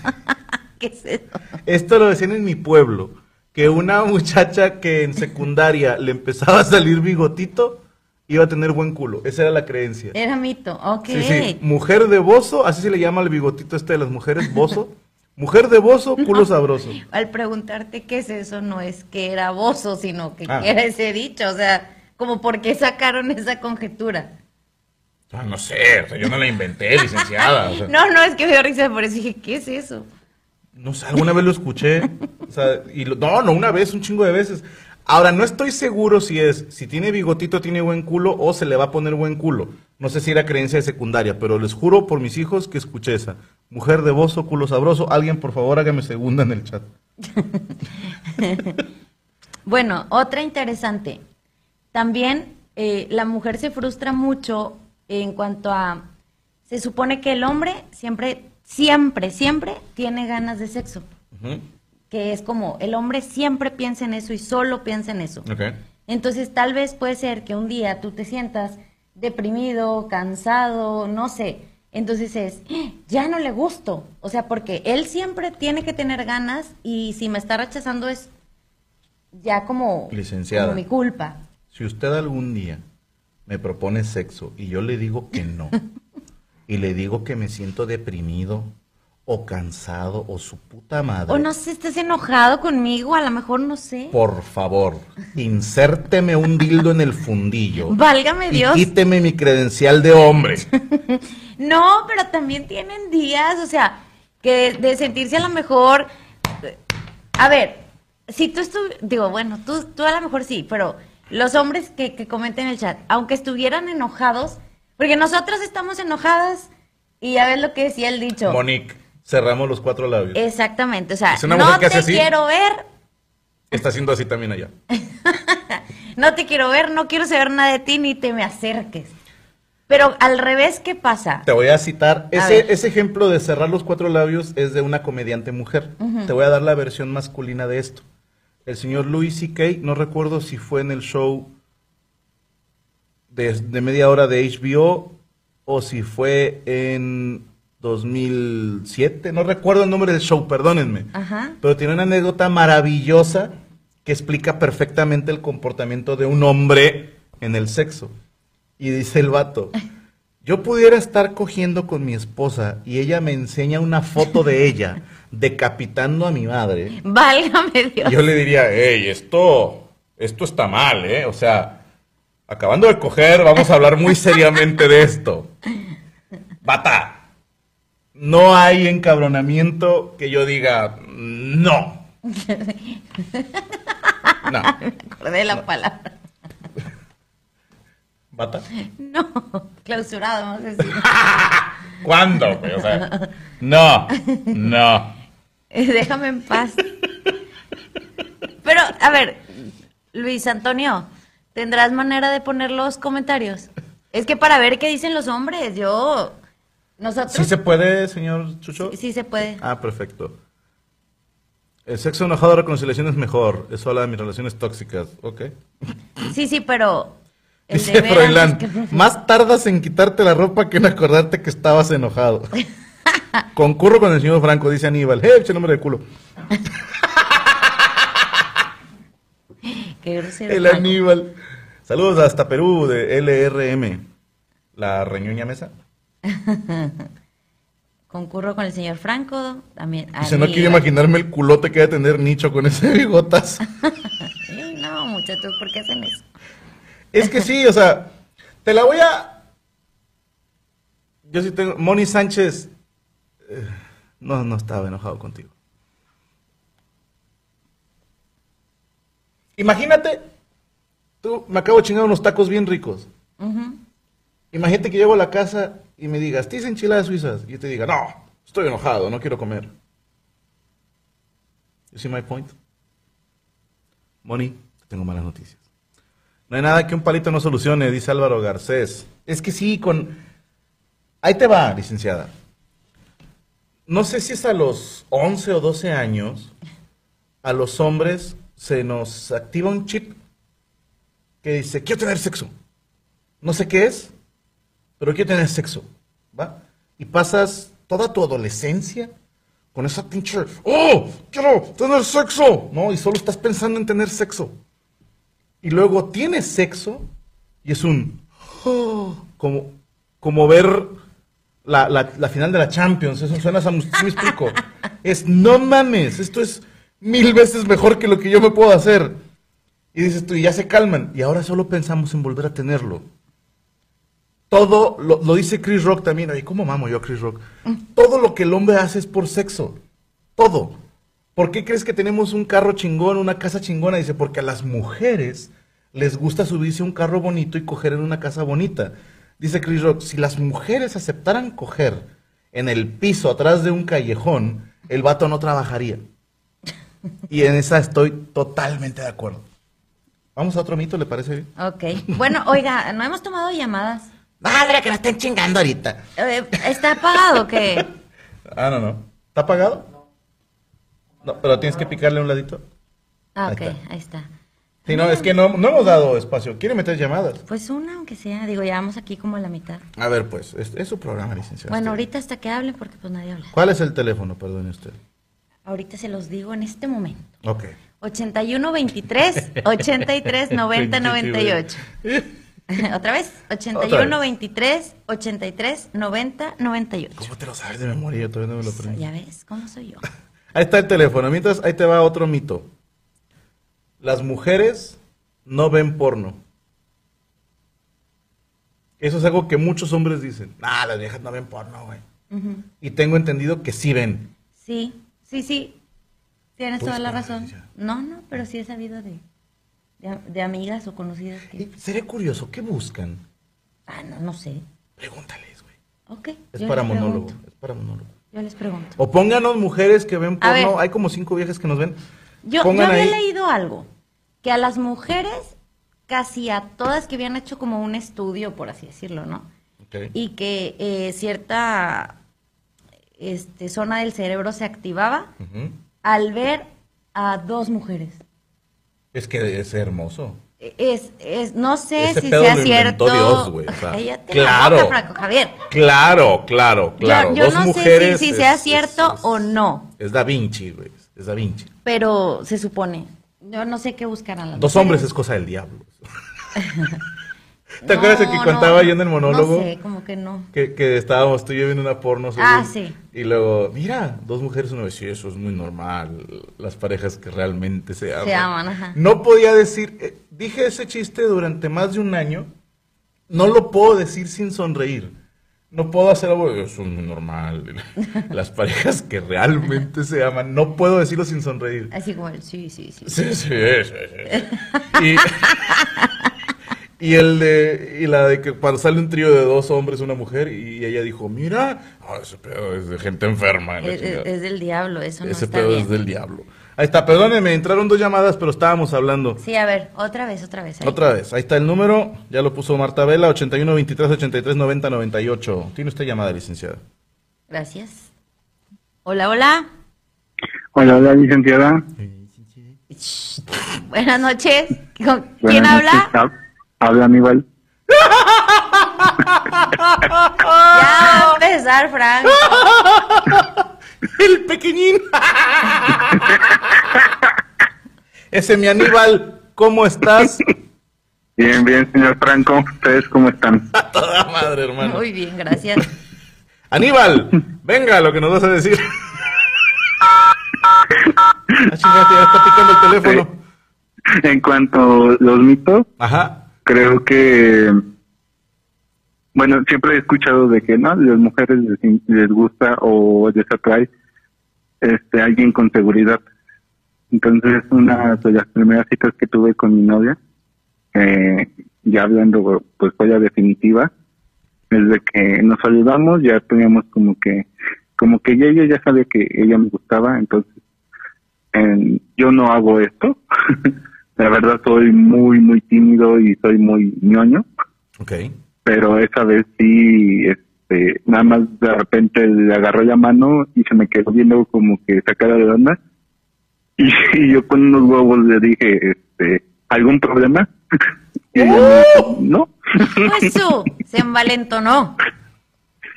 [laughs] ¿Qué es eso? Esto lo decían en mi pueblo. Que una muchacha que en secundaria le empezaba a salir bigotito iba a tener buen culo. Esa era la creencia. Era mito, ok. Sí, sí. Mujer de bozo, así se le llama al bigotito este de las mujeres, bozo. [laughs] Mujer de bozo, [laughs] culo sabroso. Al preguntarte qué es eso, no es que era bozo, sino que Ah. era ese dicho. O sea, como por qué sacaron esa conjetura. Ah, no sé, o sea, yo no la inventé, licenciada. o sea, [laughs] No, no, es que me dio risa, por eso dije, ¿qué es eso? No sé, alguna vez lo escuché. O sea, y lo- no, no una vez, un chingo de veces. Ahora, no estoy seguro si es, si tiene bigotito tiene buen culo o se le va a poner buen culo. No sé si era creencia de secundaria, pero les juro por mis hijos que escuché esa. Mujer de bozo, culo sabroso. Alguien, por favor, hágame segunda en el chat. [laughs] Bueno, otra interesante. También eh, la mujer se frustra mucho en cuanto a... Se supone que el hombre siempre, siempre, siempre tiene ganas de sexo. Que es como, el hombre siempre piensa en eso y solo piensa en eso. Entonces, tal vez puede ser que un día tú te sientas deprimido, cansado, no sé. Entonces es, "Ah, ya no le gusto. O sea, porque él siempre tiene que tener ganas y si me está rechazando es ya como, Licenciada. como mi culpa. Si usted algún día me propone sexo y yo le digo que no, [laughs] y le digo que me siento deprimido o cansado o su puta madre. O no sé, estás enojado conmigo, a lo mejor no sé. Por favor, insérteme un dildo en el fundillo. Válgame y Dios. quíteme mi credencial de hombre. [laughs] No, pero también tienen días, o sea, que de sentirse a lo mejor. A ver, si tú estu- digo, bueno, tú, tú a lo mejor sí, pero los hombres que, que comenten en el chat, aunque estuvieran enojados, porque nosotras estamos enojadas y ya ves lo que decía el dicho. Monique, cerramos los cuatro labios. Exactamente, o sea, Es una mujer no que te así. quiero ver, Está haciendo así también allá. [laughs] no te quiero ver, no quiero saber nada de ti ni te me acerques. Pero al revés, ¿qué pasa? Te voy a citar. A Ese, ese ejemplo de cerrar los cuatro labios es de una comediante mujer. Te voy a dar la versión masculina de esto. El señor Louis C.K., no recuerdo si fue en el show de, de media hora de HBO o si fue en 2007. No recuerdo el nombre del show, perdónenme. Ajá. Pero tiene una anécdota maravillosa que explica perfectamente el comportamiento de un hombre en el sexo. Y dice el vato, [laughs] yo pudiera estar cogiendo con mi esposa y ella me enseña una foto de ella decapitando a mi madre. Válgame Dios. Yo le diría, hey, esto, esto está mal, ¿eh? O sea, acabando de coger, vamos a hablar muy seriamente de esto. Bata, no hay encabronamiento que yo diga, no. [laughs] No. Me acordé de la palabra. [laughs] ¿Bata? No, clausurado, vamos a decir. ¿Cuándo? O sea, no, no. Eh, Déjame en paz. Pero, a ver, Luis Antonio, ¿tendrás manera de poner los comentarios? Es que para ver qué dicen los hombres, yo... Nosotros... ¿Sí se puede, señor Chucho? Sí, sí se puede. Ah, perfecto. El sexo enojado, reconciliación es mejor. Eso habla de mis relaciones tóxicas. Ok. Sí, sí, pero... el Dice de veras Froilán, es que- más tardas en quitarte la ropa que en acordarte que estabas enojado. [laughs] Concurro con el señor Franco, dice Aníbal. ¡Eh, pinche nombre de culo! Qué grosero, El Franco. Aníbal. Saludos hasta Perú de LRM. La reñuña mesa. [laughs] Concurro con el señor Franco, también. Dice, no quiero imaginarme el culote que debe tener Nicho con ese [laughs] bigotas. [laughs] No, muchachos, ¿por qué hacen eso? Es que sí, o sea, te la voy a... Yo sí tengo... Moni Sánchez... eh, no, no estaba enojado contigo. Imagínate, tú me acabo de chingar unos tacos bien ricos. Imagínate que llego a la casa y me digas, ¿tienes enchiladas suizas? Y yo te diga, no, estoy enojado, no quiero comer. You see my point? Moni, te tengo malas noticias. No hay nada que un palito no solucione, dice Álvaro Garcés. Es que sí, con... Ahí te va, licenciada. No sé si es a los 11 o 12 años, a los hombres se nos activa un chip que dice, quiero tener sexo. No sé qué es, pero quiero tener sexo, ¿va? Y pasas toda tu adolescencia con esa pinche, ¡oh! ¡Quiero tener sexo! ¿No? Y solo estás pensando en tener sexo. Y luego tienes sexo y es un, ¡oh! como, como ver la, la- la final de la Champions. Eso suena a ¿sí me explico? [laughs] Es, no mames, esto es mil veces mejor que lo que yo me puedo hacer. Y dices tú, y ya se calman. Y ahora solo pensamos en volver a tenerlo. Todo, lo, lo dice Chris Rock también. Oye, ¿cómo mamo yo a Chris Rock? Todo lo que el hombre hace es por sexo. Todo. ¿Por qué crees que tenemos un carro chingón, una casa chingona? Dice, porque a las mujeres les gusta subirse a un carro bonito y coger en una casa bonita. Dice Chris Rock, si las mujeres aceptaran coger en el piso atrás de un callejón, el vato no trabajaría. Y en esa estoy totalmente de acuerdo. Vamos a otro mito, ¿le parece bien? Ok. Bueno, oiga, no hemos tomado llamadas. Madre, que la estén chingando ahorita. Eh, ¿Está apagado o qué? [laughs] Ah, no, no. ¿Está apagado? No, pero tienes que picarle un ladito. Ah, Ahí ok, está. ahí está. Sí, no, es que no, no hemos dado espacio. ¿Quiere meter llamadas? Pues una, aunque sea. Digo, ya vamos aquí como a la mitad. A ver, pues, es, es su programa, licenciado. Bueno, ahorita hasta que hable porque pues nadie habla. ¿Cuál es el teléfono, perdone usted? Ahorita se los digo en este momento. Ok. 81 23 83 90 98. [laughs] Otra vez, 81 23 83 90 98. ¿Cómo te lo sabes de memoria? Yo todavía no me lo aprendí. Ya ves, ¿cómo soy yo? [laughs] Ahí está el teléfono. Mientras, ahí te va otro mito. Las mujeres no ven porno. Eso es algo que muchos hombres dicen. Nah, las viejas no ven porno, güey. Y tengo entendido que sí ven. Sí, sí, sí. Tienes Pues, toda la razón. No, no, pero sí he sabido de, de, de amigas o conocidas que... Seré curioso, ¿qué buscan? Ah, no, no sé. Pregúntales, güey. Ok. Es para monólogo. pregunto. Es para monólogo. Yo les pregunto. O pónganos mujeres que ven ver. porno. Hay como cinco viejas que nos ven. Yo, yo había ahí. leído algo, que a las mujeres, casi a todas que habían hecho como un estudio, por así decirlo, ¿no? Ok. y que eh, cierta este, zona del cerebro se activaba al ver a dos mujeres. Es que es hermoso. Es, es, no sé Ese si pedo sea lo cierto. Dios, güey, o sea, claro. boca, Franco Javier. Claro, claro, claro. yo yo Dos no mujeres sé si, sea es- cierto es- o no, Es Da Vinci, güey. Es Da Vinci. pero se supone. Yo no sé qué buscarán las Dos mujeres. hombres es cosa del diablo. [laughs] ¿Te No, acuerdas de que no, contaba yo en el monólogo? No sé, como que no. Que, que estábamos tú y yo viendo una porno. según, Ah, sí. Y luego, mira, dos mujeres, vez, sí, eso es muy normal. Las parejas que realmente se aman. aman, ajá. No podía decir, eh, dije ese chiste durante más de un año. No lo puedo decir sin sonreír. No puedo hacer algo, eso es muy normal. [laughs] Las parejas que realmente se aman, no puedo decirlo sin sonreír. Así como el sí, sí, sí. Sí, sí, sí, sí. Y, [laughs] y el de, y la de que cuando sale un trío de dos hombres, una mujer, y ella dijo, mira, ah, ese pedo es de gente enferma. y Es, es- chingada". es del diablo, eso no ese está pedo bien. es del diablo. Ahí está, perdónenme, entraron dos llamadas, pero estábamos hablando. Sí, a ver, otra vez, otra vez. Otra vez, ahí está el número, ya lo puso Marta Vela, 81 23 83 90 98. Tiene usted llamada, licenciada. Gracias. Hola, hola. Hola, hola, licenciada. Buenas noches. ¿Con- ¿Quién Buenas habla? noches. Hab- Habla Aníbal. Ya va a empezar, Frank. El pequeñín. Ese mi Aníbal, ¿cómo estás? Bien, bien, señor Franco. ¿Ustedes cómo están? A toda madre, hermano. Muy bien, gracias. Aníbal, venga, lo que nos vas a decir. Ah, chingate, ya está picando el teléfono. En cuanto a los mitos, Ajá. Creo que, bueno, siempre he escuchado de que, ¿no? Las mujeres les, gusta o les atrae este, alguien con seguridad. Entonces, una de las primeras citas que tuve con mi novia, eh, ya hablando, pues fue la definitiva, desde que nos saludamos ya teníamos como que, como que ya ella ya sabe que ella me gustaba, entonces yo no hago esto. [laughs] La verdad soy muy, muy tímido y soy muy ñoño, Ok. pero esa vez sí, este, nada más de repente le agarré la mano y se me quedó viendo como que sacada de onda. Y, [laughs] y yo con unos huevos le dije, este, ¿algún problema? [laughs] Y me dijo, no. Su, se envalentonó.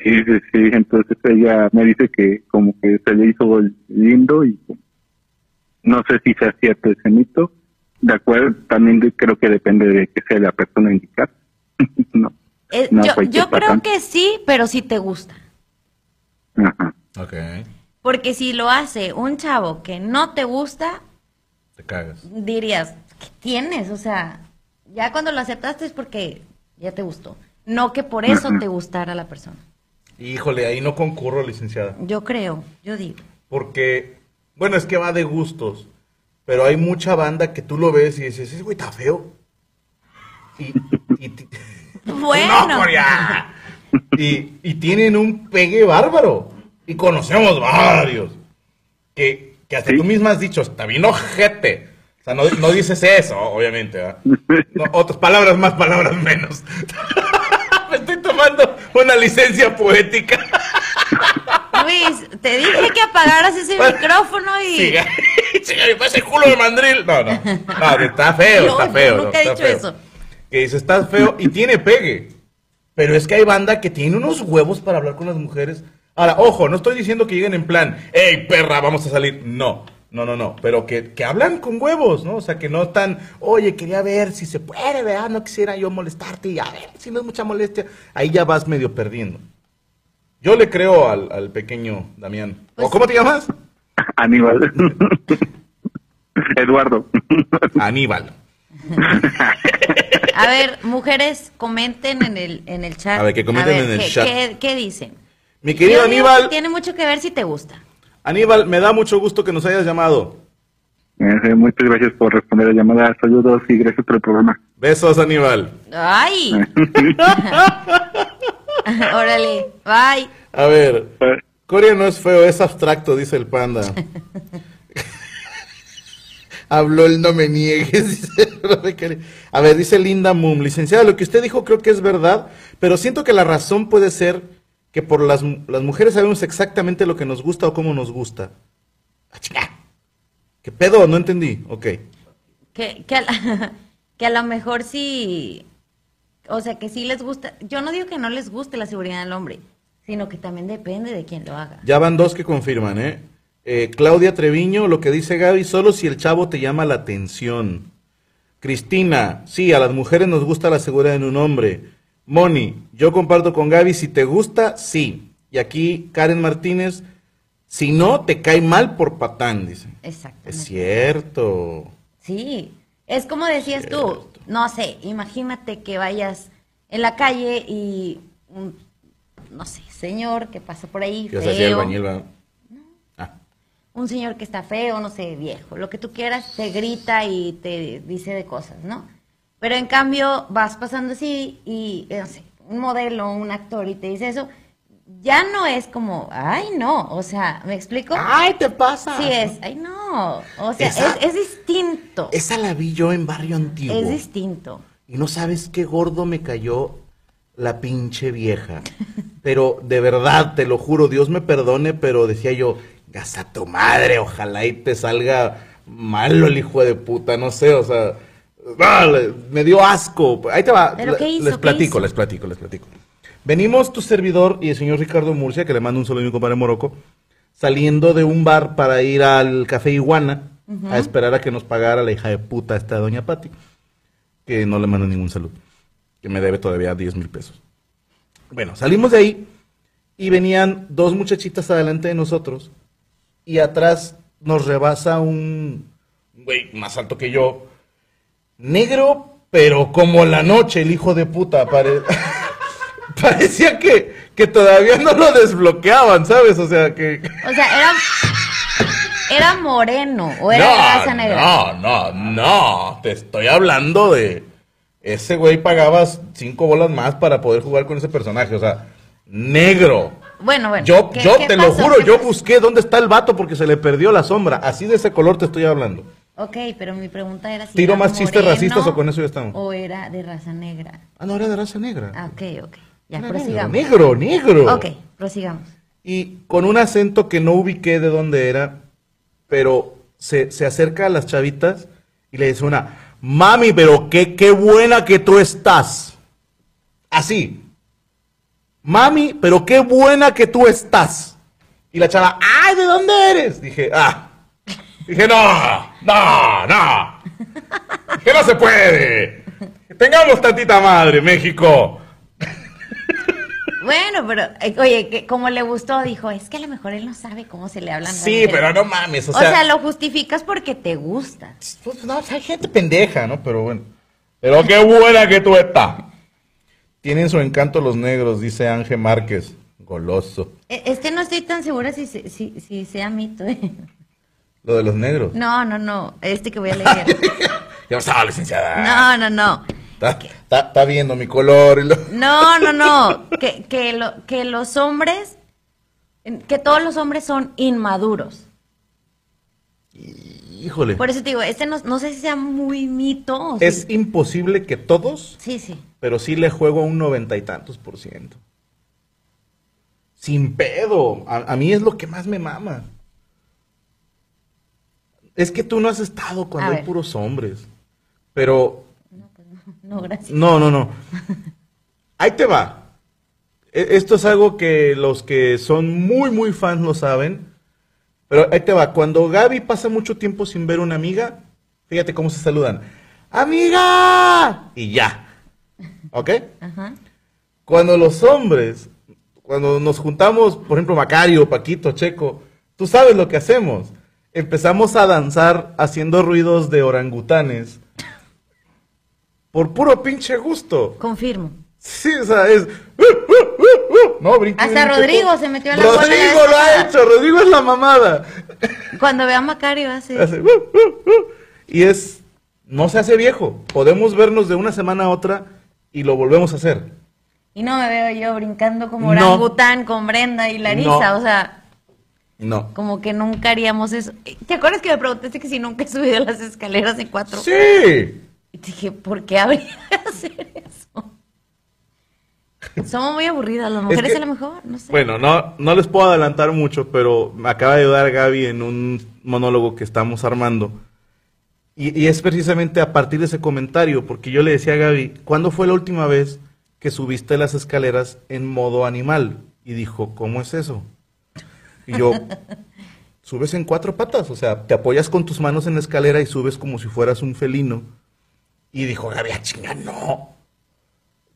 Sí, sí, sí, entonces ella me dice que como que se le hizo lindo y no sé si sea cierto ese mito. De acuerdo, también creo que depende de que sea la persona indicada. [laughs] no. Eh, No, yo creo que sí, pero si te gusta. Ajá. Ok. Porque si lo hace un chavo que no te gusta, Te cagas. dirías, ¿qué tienes? O sea, ya cuando lo aceptaste es porque ya te gustó. No que por eso te gustara la persona. Híjole, ahí no concurro, licenciada. Yo creo, yo digo. Porque, bueno, es que va de gustos. Pero hay mucha banda que tú lo ves y dices, ese güey está feo. Y, y [laughs] [laughs] Bueno. ¡No, Corea! Y, y tienen un pegue bárbaro. Y conocemos varios. Que, que hasta Sí. tú misma has dicho, está bien ojete. O sea, no, no dices eso, obviamente. No, otras palabras más, palabras menos. [laughs] Me estoy tomando una licencia poética. Luis, te dije que apagaras ese micrófono y... Siga, [laughs] siga, me parece culo de mandril. No, no. No, está feo, está yo feo. nunca no, he está dicho feo. eso. Que dice, estás feo y tiene pegue. Pero es que hay banda que tiene unos huevos para hablar con las mujeres. Ahora, ojo, no estoy diciendo que lleguen en plan, hey, perra, vamos a salir. No, no, no, no. Pero que, que hablan con huevos, ¿no? O sea, que no están, oye, quería ver si se puede, ¿verdad? No quisiera yo molestarte y a ver si no es mucha molestia. Ahí ya vas medio perdiendo. Yo le creo al, al pequeño Damián. Pues ¿O cómo te llamas? Aníbal. Eduardo. Aníbal. A ver, mujeres, comenten en el, en el chat. A ver, que comenten en el ¿qué, chat. ¿qué, qué dicen? Mi querido Yo Aníbal, que tiene mucho que ver si te gusta. Aníbal, me da mucho gusto que nos hayas llamado. Eh, muchas gracias por responder la llamada. Saludos y gracias por el programa. Besos, Aníbal. ¡Ay! [laughs] [laughs] Órale, bye. A ver, Corea no es feo, es abstracto, dice el panda. [laughs] Habló el no me niegues. [laughs] dice. A ver, dice Linda Moon. Licenciada, lo que usted dijo creo que es verdad, pero siento que la razón puede ser que por las, las mujeres sabemos exactamente lo que nos gusta o cómo nos gusta. Ah. ¿Qué pedo? No entendí. Ok. Que, que, a la- que a lo mejor sí, o sea, que sí les gusta. Yo no digo que no les guste la seguridad del hombre, sino que también depende de quién lo haga. Ya van dos que confirman, ¿eh? Eh, Claudia Treviño, lo que dice Gaby, solo si el chavo te llama la atención. Cristina, sí, a las mujeres nos gusta la seguridad en un hombre. Moni, yo comparto con Gaby, si te gusta, sí. Y aquí Karen Martínez, si no, te cae mal por patán, dice. Exactamente. Es cierto. Sí, es como decías tú, no sé, imagínate que vayas en la calle y un, no sé, señor que pasa por ahí, ¿verdad? Ah, un señor que está feo, no sé, viejo, lo que tú quieras, te grita y te dice de cosas, ¿no? Pero en cambio vas pasando así y, no sé, un modelo, un actor y te dice eso, ya no es como, ay, no, o sea, ¿me explico? ¡Ay, te pasa! Sí es, ay, no, o sea, Esa- es, es distinto, Esa la vi yo en Barrio Antiguo. es distinto. Y no sabes qué gordo me cayó la pinche vieja. Pero de verdad, te lo juro, Dios me perdone, pero decía yo, gas a tu madre, ojalá y te salga malo el hijo de puta, no sé, o sea, ah, me dio asco. Ahí te va, ¿Pero qué hizo? les ¿Qué platico, les platico, les platico. Venimos tu servidor y el señor Ricardo Murcia, que le mando un saludo a mi compadre Morocco, saliendo de un bar para ir al Café Iguana a esperar a que nos pagara la hija de puta esta doña Patti que no le mando ningún saludo, que me debe todavía 10 mil pesos. Bueno, salimos de ahí y venían dos muchachitas adelante de nosotros y atrás nos rebasa un güey más alto que yo, negro, pero como la noche, el hijo de puta. pare- [laughs] [laughs] Parecía que, que todavía no lo desbloqueaban, ¿sabes? O sea, que... O sea, era, era moreno o era de raza negra. No, no, no. Te estoy hablando de. Ese güey pagaba cinco bolas más para poder jugar con ese personaje. O sea, negro. Bueno, bueno. Yo, ¿qué- yo qué te lo juro, ¿Qué yo pasó? busqué dónde está el vato porque se le perdió la sombra. Así de ese color te estoy hablando. Ok, pero mi pregunta era si ¿Tiro era más chistes racistas o con eso ya estamos? O era de raza negra. Ah, no, era de raza negra. Ah, ok, ok. Ya, Era prosigamos. negro, negro. Ok, prosigamos. Y con un acento que no ubiqué de dónde era, pero se, se acerca a las chavitas y le dice una, mami, pero qué, qué buena que tú estás. Así. Mami, pero qué buena que tú estás. Y la chava, ay, ¿de dónde eres? Dije, ah. Dije, no, no, no. Dije, no se puede. Tengamos tantita madre, México. Bueno, pero, eh, oye, que como le gustó, dijo, es que a lo mejor él no sabe cómo se le hablan. Sí, mujeres". pero no mames, o O sea... sea, lo justificas porque te gusta. Pues no, hay gente pendeja, ¿no? Pero bueno. Pero qué buena que tú estás. Tienen su encanto los negros, dice Ángel Márquez. Goloso. Eh, Es que no estoy tan segura si, se- si, si sea mito. ¿eh? Lo de los negros. No, no, no. Este que voy a [laughs] leer. Ya estaba licenciada. No, no, no. Está, viendo mi color. y lo- No, no, no. Que, que, lo, que los hombres, que todos los hombres son inmaduros. Híjole. Por eso te digo, este no, no sé si sea muy mito. o Es imposible que todos, Sí, sí. pero sí le juego un noventa y tantos por ciento. Sin pedo. A, a mí es lo que más me mama. Es que tú no has estado cuando A hay ver. puros hombres. Pero No, gracias. No, no, no. Ahí te va. E- Esto es algo que los que son muy, muy fans lo saben. Pero ahí te va. Cuando Gaby pasa mucho tiempo sin ver una amiga, fíjate cómo se saludan. ¡Amiga! Y ya. ¿Ok? Ajá. Cuando los hombres, cuando nos juntamos, por ejemplo, Macario, Paquito, Checo, tú sabes lo que hacemos. Empezamos a danzar haciendo ruidos de orangutanes. Por puro pinche gusto. Confirmo. Sí, o sea, es. No, brinque, Hasta brinque, Rodrigo se metió a la Rodrigo lo ha hecho, Rodrigo es la mamada. Cuando vea a Macario hace... Hace, "Uh, uh, uh", Y es. No se hace viejo. Podemos vernos de una semana a otra y lo volvemos a hacer. Y no me veo yo brincando como No. orangután con Brenda y Larisa, No. o sea... No. Como que nunca haríamos eso. ¿Te acuerdas que me preguntaste que si nunca he subido las escaleras en cuatro? Sí. Y te dije, ¿por qué habría [laughs] de hacer eso? Somos muy aburridas, las mujeres que- a lo mejor, no sé. Bueno, no, no les puedo adelantar mucho, pero me acaba de ayudar Gaby en un monólogo que estamos armando. Y, y es precisamente a partir de ese comentario, porque yo le decía a Gaby, ¿cuándo fue la última vez que subiste las escaleras en modo animal? Y dijo, ¿cómo es eso? Y yo, [laughs] subes en cuatro patas, o sea, te apoyas con tus manos en la escalera y subes como si fueras un felino. Y dijo, Gaby, "Ah, chinga, no.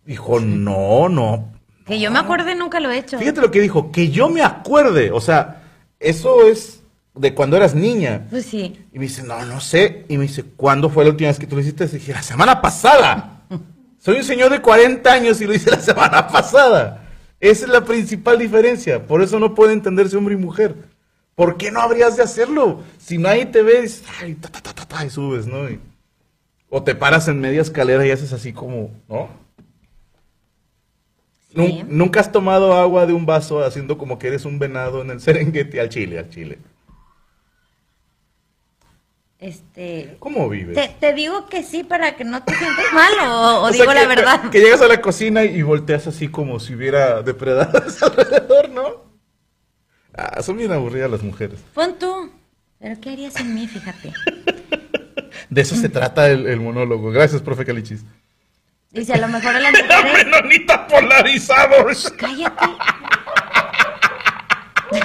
Dijo, no, no, que yo me acuerde nunca lo he hecho. Fíjate lo que dijo, que yo me acuerde. O sea, eso es de cuando eras niña. Pues sí. Y me dice, no, no sé. Y me dice, ¿cuándo fue la última vez que tú lo hiciste? Y dije, la semana pasada. [laughs] Soy un señor de 40 años y lo hice la semana pasada. Esa es la principal diferencia. Por eso no puede entenderse hombre y mujer. ¿Por qué no habrías de hacerlo? Si nadie te ve, dices, ay, ta, ta, ta, ta, ta, y subes, ¿no? Y- o te paras en media escalera y haces así como, ¿no? Sí. Nunca has tomado agua de un vaso haciendo como que eres un venado en el [laughs] Serengeti al Chile, al Chile. Este. ¿Cómo vives? Te, te digo que sí para que no te sientas mal o, o [laughs] O sea, digo la verdad. [laughs] Que llegas a la cocina y volteas así como si hubiera depredadores alrededor, ¿no? Ah, son bien aburridas las mujeres. Pon tú. Pero ¿qué harías en mí? Fíjate. De eso se trata el, el monólogo. Gracias, profe Calichis. Dice, a lo mejor a las [laughs] mujeres. ¡Menonita polarizados! Cállate. [laughs]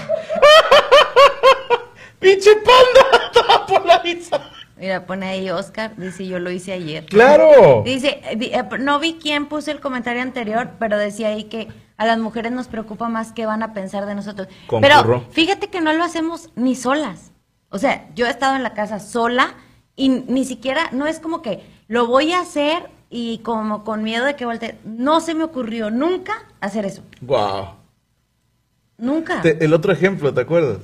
¡Pinche panda! ¡Toda polarizada! Mira, pone ahí Oscar. Dice, yo lo hice ayer. ¡Claro! Dice, eh, no vi quién puso el comentario anterior, pero decía ahí que a las mujeres nos preocupa más qué van a pensar de nosotros. Concurro. Pero fíjate que no lo hacemos ni solas. O sea, yo he estado en la casa sola y ni siquiera, no es como que lo voy a hacer y como con miedo de que voltee. No se me ocurrió nunca hacer eso. ¡Wow! Nunca. Te- el otro ejemplo, ¿te acuerdas?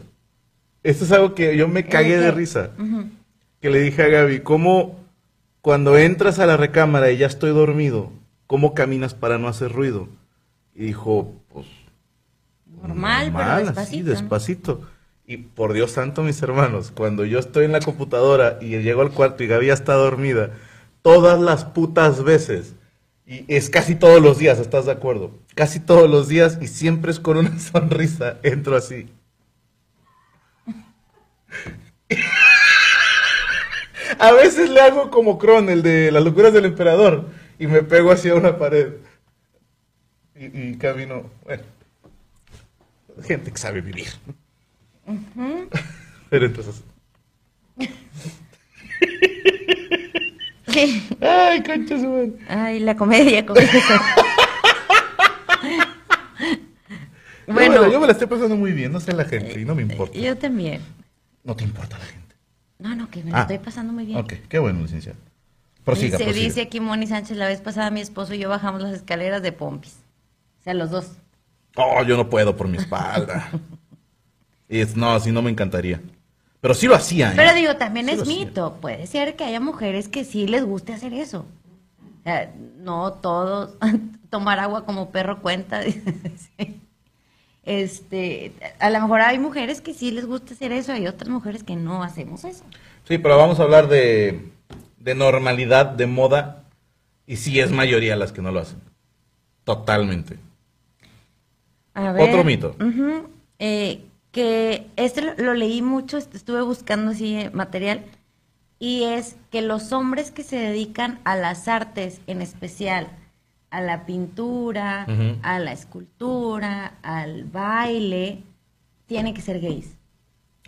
Esto es algo que yo me cagué ¿El de risa. Que le dije a Gaby, ¿cómo cuando entras a la recámara y ya estoy dormido, cómo caminas para no hacer ruido? Y dijo, pues... Normal, pero así, despacito, ¿no? Y por Dios santo, mis hermanos, cuando yo estoy en la computadora y llego al cuarto y Gaby está dormida, todas las putas veces, y es casi todos los días, ¿estás de acuerdo? Casi todos los días y siempre es con una [laughs] sonrisa, entro así. [laughs] A veces le hago como Kron, el de las locuras del emperador, y me pego hacia una pared. Y, y camino, bueno, gente que sabe vivir. [laughs] Pero entonces, [laughs] ay, concha su. Ay, la comedia, comedia. Yo bueno, yo me la estoy pasando muy bien, no sé la gente, y no me importa. yo también. No te importa la gente. No, no, que me la Ah. estoy pasando muy bien. Ok, qué bueno, licenciado. Prosiga, prosiga. dice aquí Moni Sánchez, la vez pasada mi esposo y yo bajamos las escaleras de Pompis. O sea, los dos. Oh, yo no puedo por mi espalda. [laughs] y es, no, así no me encantaría. Pero sí lo hacía, ¿eh? Pero digo, también Sí es hacía. mito. Puede ser que haya mujeres que sí les guste hacer eso. O sea, no todos. [laughs] Tomar agua como perro cuenta. [laughs] Sí. Este, a lo mejor hay mujeres que sí les gusta hacer eso, hay otras mujeres que no hacemos eso. Sí, pero vamos a hablar de, de normalidad, de moda. Y sí es mayoría las que no lo hacen. Totalmente. A ver, Otro mito. eh, que este lo, lo leí mucho, est- estuve buscando así eh, material, y es que los hombres que se dedican a las artes, en especial a la pintura, a la escultura, al baile, tienen que ser gays.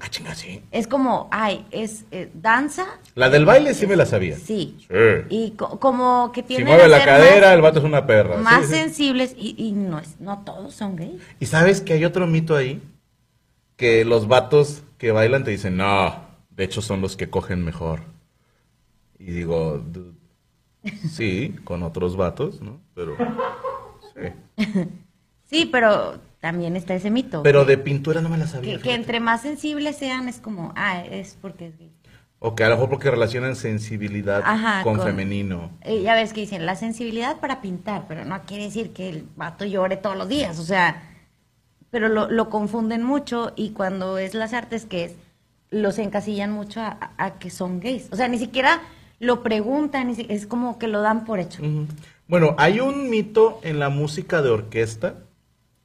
Ah, chinga, sí. Es como, ay, es eh, danza, La del baile sí me la sabía. sí. Sí. Y co- como que Si tienen mueve la cadera, más, el vato es una perra. Más sí. sensibles, y, y no, es, no todos son gays. Y sabes que hay otro mito ahí, que los vatos que bailan te dicen, no, de hecho son los que cogen mejor. Y digo, "Dude, sí, con otros vatos, ¿no? Pero, sí. [laughs] Sí, pero también está ese mito. Pero de pintura no me la sabía. que, entre más sensibles sean es como, ah, es porque es gay. O que a lo mejor porque relacionan sensibilidad Ajá, con, con- femenino. Eh, ya ves que dicen, la sensibilidad para pintar, pero no quiere decir que el vato llore todos los días, o sea, pero lo, confunden mucho y cuando es las artes que es, los encasillan mucho a, que son gays. O sea, ni siquiera lo preguntan, es como que lo dan por hecho. Bueno, hay un mito en la música de orquesta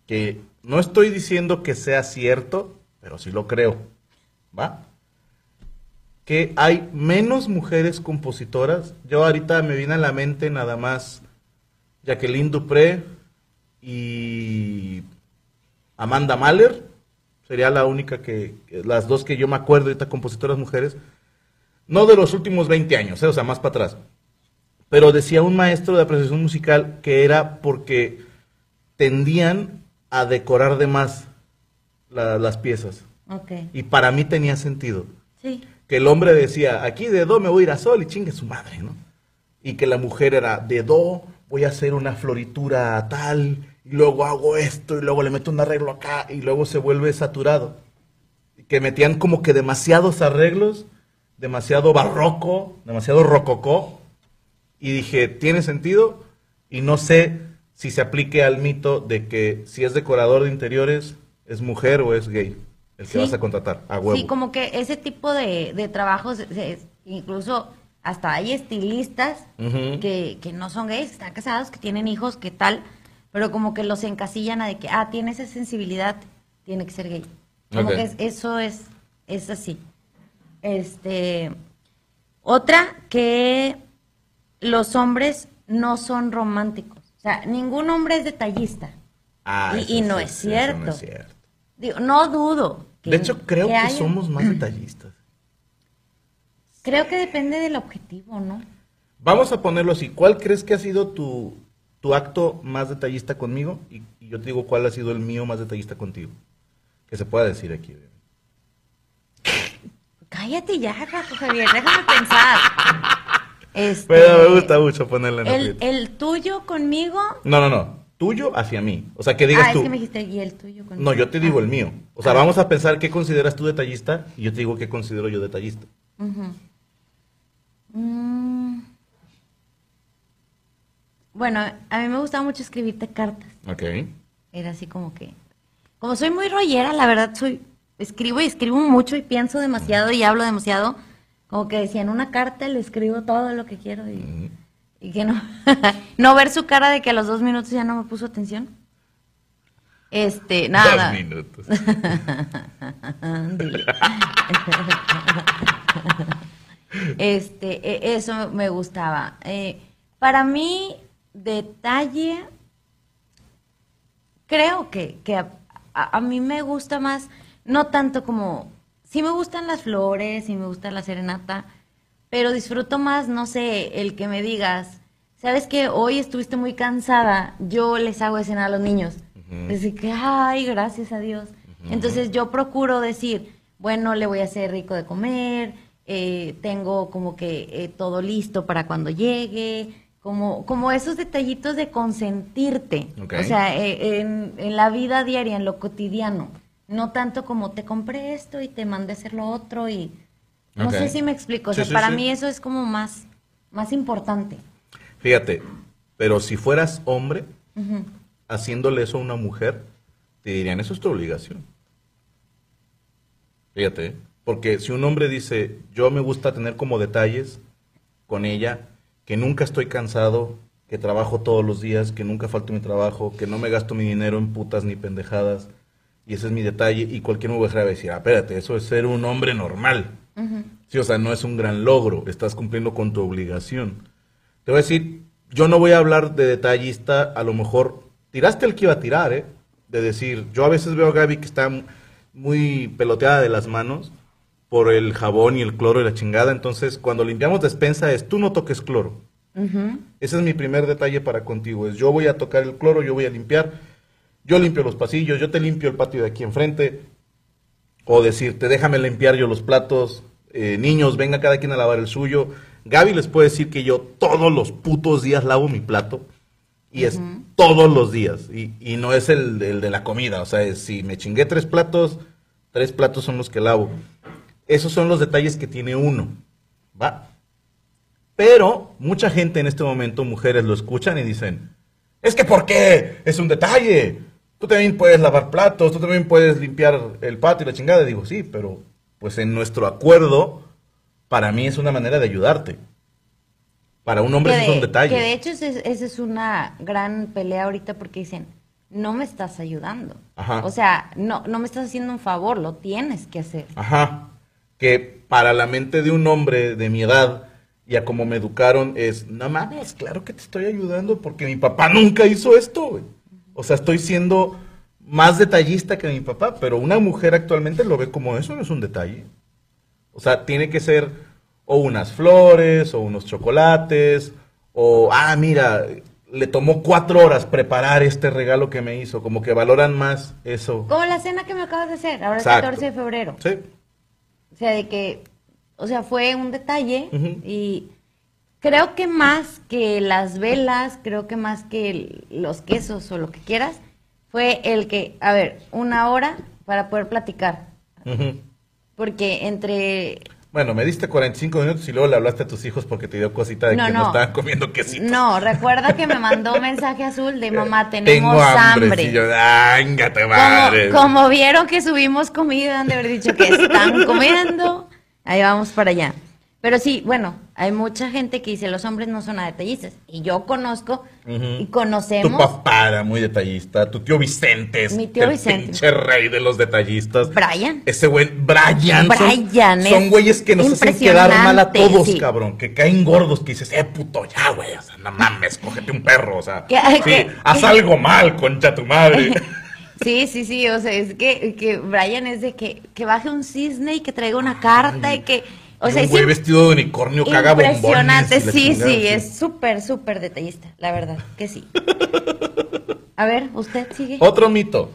que no estoy diciendo que sea cierto, pero sí lo creo. ¿Va? Que hay menos mujeres compositoras. Yo ahorita me viene a la mente nada más Jacqueline Dupré y Amanda Mahler. Sería la única que, las dos que yo me acuerdo ahorita compositoras mujeres. No de los últimos 20 años, ¿eh? o sea, más para atrás. Pero decía un maestro de apreciación musical que era porque tendían a decorar de más la- las piezas. Y para mí tenía sentido. sí. Que el hombre decía, aquí de do me voy a ir a sol y chingue su madre, ¿no? Y que la mujer era, de do voy a hacer una floritura tal, y luego hago esto, y luego le meto un arreglo acá, y luego se vuelve saturado. Que metían como que demasiados arreglos, demasiado barroco, demasiado rococó, y dije, tiene sentido, y no sé si se aplique al mito de que si es decorador de interiores, es mujer o es gay, el que Sí. vas a contratar, a huevo. Sí, como que ese tipo de, de trabajos, incluso hasta hay estilistas que, que no son gays, están casados, que tienen hijos, que tal, pero como que los encasillan a de que, ah, tiene esa sensibilidad, tiene que ser gay. Como que es- eso es, es así. Este, otra que los hombres no son románticos. O sea, ningún hombre es detallista. Ah, Y- y no sí, es eso no cierto. es cierto. Digo, no dudo. que- De hecho, creo que, haya- somos más detallistas. Creo que depende del objetivo, ¿no? Vamos a ponerlo así. ¿Cuál crees que ha sido tu, tu acto más detallista conmigo? Y, y yo te digo cuál ha sido el mío más detallista contigo. Que se pueda decir aquí. Cállate ya, Paco Javier, déjame pensar. Este, Pero me gusta mucho ponerle en el, el tuyo conmigo. No, no, no. Tuyo hacia mí. O sea, que digas ah, tú. es que me dijiste, y el tuyo conmigo. No, yo te digo Ah. el mío. O sea, vamos a pensar qué consideras tú detallista y yo te digo qué considero yo detallista. Ujú. Mm. Bueno, a mí me gustaba mucho escribirte cartas. Ok. Era así como que. Como soy muy rollera, la verdad, soy. Escribo y escribo mucho y pienso demasiado y hablo demasiado. Como que decía en una carta le escribo todo lo que quiero y, y que no. [laughs] no ver su cara de que a los dos minutos ya no me puso atención. Este, nada. Dos minutos. Dile. [laughs] este, e- eso me gustaba. Eh, para mí, detalle, creo que, que a, a- a mí me gusta más, no tanto como, sí me gustan las flores, sí me gusta la serenata, pero disfruto más, no sé, el que me digas, sabes que hoy estuviste muy cansada, yo les hago de cenar a los niños. Decir que, ay, gracias a Dios. Entonces yo procuro decir, bueno, le voy a hacer rico de comer, eh, tengo como que eh, todo listo para cuando llegue, como, como esos detallitos de consentirte. O sea, eh, en, en la vida diaria, en lo cotidiano. No tanto como te compré esto y te mandé a hacer lo otro y... No sé si me explico. O sea, sí, para sí. mí eso es como más, más importante. Fíjate, pero si fueras hombre, haciéndole eso a una mujer, te dirían, eso es tu obligación. Fíjate, ¿eh? porque si un hombre dice, yo me gusta tener como detalles con ella, que nunca estoy cansado, que trabajo todos los días, que nunca falto mi trabajo, que no me gasto mi dinero en putas ni pendejadas, y ese es mi detalle, y cualquier mujer va a decir, ah, espérate, eso es ser un hombre normal. Sí, o sea, no es un gran logro, estás cumpliendo con tu obligación. Te voy a decir, yo no voy a hablar de detallista, a lo mejor tiraste el que iba a tirar, ¿eh? De decir, yo a veces veo a Gaby que está muy peloteada de las manos por el jabón y el cloro y la chingada, entonces cuando limpiamos despensa es, tú no toques cloro. Ese es mi primer detalle para contigo, es yo voy a tocar el cloro, yo voy a limpiar, yo limpio los pasillos, yo te limpio el patio de aquí enfrente, o decirte, déjame limpiar yo los platos, eh, niños, venga cada quien a lavar el suyo. Gaby les puede decir que yo todos los putos días lavo mi plato, y es todos los días, y, y no es el, el de la comida, o sea, es, si me chingué tres platos, tres platos son los que lavo. Esos son los detalles que tiene uno, ¿va? Pero mucha gente en este momento, mujeres, lo escuchan y dicen, es que ¿por qué? Es un detalle. tú también puedes lavar platos, tú también puedes limpiar el patio y la chingada. Y digo, sí, pero pues en nuestro acuerdo, para mí es una manera de ayudarte. Para un hombre es un de- detalle. Que de hecho esa es, esa es una gran pelea ahorita porque dicen, no me estás ayudando. Ajá. O sea, no, no me estás haciendo un favor, lo tienes que hacer. Ajá. Que para la mente de un hombre de mi edad, y a como me educaron, es, no mames, claro que te estoy ayudando porque mi papá nunca hizo esto, güey. O sea, estoy siendo más detallista que mi papá, pero una mujer actualmente lo ve como eso, no es un detalle. O sea, tiene que ser o unas flores, o unos chocolates, o, ah, mira, le tomó cuatro horas preparar este regalo que me hizo, como que valoran más eso. Como la cena que me acabas de hacer, ahora Exacto. 14 de febrero. Sí. O sea, de que, o sea, fue un detalle y creo que más que las velas, creo que más que el- los quesos o lo que quieras, fue el que, a ver, una hora para poder platicar. Porque entre... Bueno, me diste 45 minutos y luego le hablaste a tus hijos porque te dio cosita de No, que no, no. estaban comiendo quesitos. No, recuerda que me mandó un mensaje azul de mamá, [laughs] tenemos Tengo hambre. hambre. Sí, yo, "Ángate, madre. Como, como vieron que subimos comida, han de haber dicho que están comiendo. Ahí vamos para allá. Pero sí, bueno, hay mucha gente que dice los hombres no son nada detallistas. Y yo conozco y Tu conocemos. papá era muy detallista. Tu tío Vicente es Mi tío el Vicente. pinche rey de los detallistas. Brian. Ese güey, Brian. son- Brian Son, es güeyes que nos hacen quedar mal a todos, sí. cabrón. Que caen gordos, que dices, eh, puto, ya, güey. O sea, no mames, cógete un perro. O sea, [laughs] sí, haz algo mal, concha tu madre. [laughs] Sí, sí, sí, o sea, es que, que Brian es de que, que baje un cisne y que traiga una carta y que, o Y sea, un güey vestido de unicornio caga bombones. impresionante, sí, chingada, sí, es súper, súper detallista, la verdad, que sí. A ver, usted sigue. Otro mito.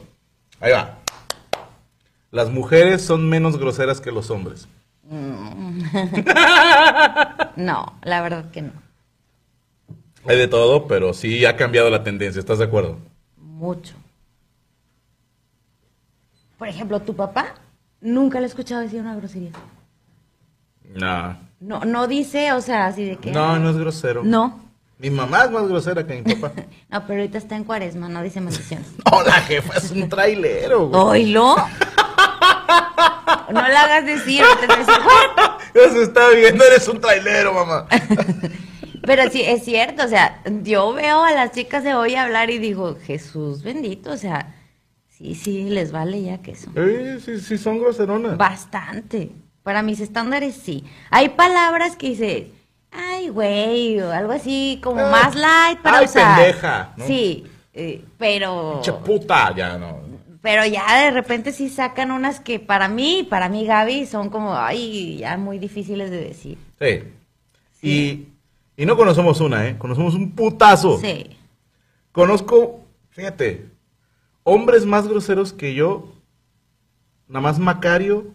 Ahí va. Las mujeres son menos groseras que los hombres. [laughs] No, la verdad que no, Hay de todo, pero sí ha cambiado la tendencia. ¿Estás de acuerdo? mucho. Por ejemplo, tu papá nunca le he escuchado decir una grosería. No. No, no dice, o sea, así de que... No, no es grosero. No, Mi mamá es más grosera que mi papá. [laughs] no, pero ahorita está en cuaresma, no dice maldiciones. [laughs] No, la jefa es un trailero, güey. ¿Oílo? [laughs] No la hagas decir, te decir, se está viendo, eres un trailero, mamá. Pero sí, es cierto, o sea, yo veo a las chicas de hoy hablar y digo, Jesús bendito, o sea, sí, sí, les vale ya que eso. Eh, sí, sí, son groseronas. Bastante. Para mis estándares, sí. Hay palabras que dice, ay, güey, o algo así como Ah, más light para ay, usar. pendeja, ¿no? Sí, eh, pero... Pinche puta, ya no. Pero ya de repente sí sacan unas que para mí, para mí Gaby, son como, ay, ya muy difíciles de decir. Sí. Y, y no conocemos una, ¿eh? Conocemos un putazo. Sí. Conozco, fíjate, hombres más groseros que yo, nada más Macario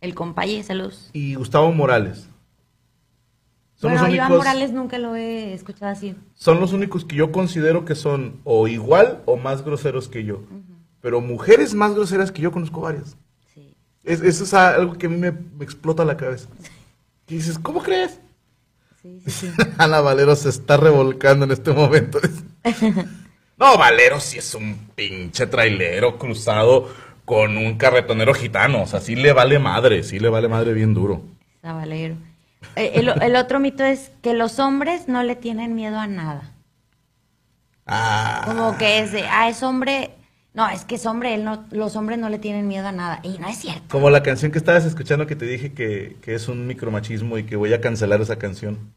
El compaye, saludos. y Gustavo Morales. Son, bueno, los Iván únicos, Morales nunca lo he escuchado así. son los únicos que yo considero que son o igual o más groseros que yo. Pero mujeres más groseras que yo conozco varias. Sí. Es, eso es algo que a mí me, me explota la cabeza. Y dices, ¿cómo crees? Sí, sí, sí. [laughs] Ana Valero se está revolcando en este momento. [laughs] No, Valero sí es un pinche trailero cruzado con un carretonero gitano. O sea, sí le vale madre, sí le vale madre bien duro. Sabalero. Eh, El, el otro mito es que los hombres no le tienen miedo a nada. Ah, Como que es de, ah, es hombre. No, es que es hombre, él no, los hombres no le tienen miedo a nada. Y no es cierto. como la canción que estabas escuchando que te dije que, que es un micromachismo y que voy a cancelar esa canción.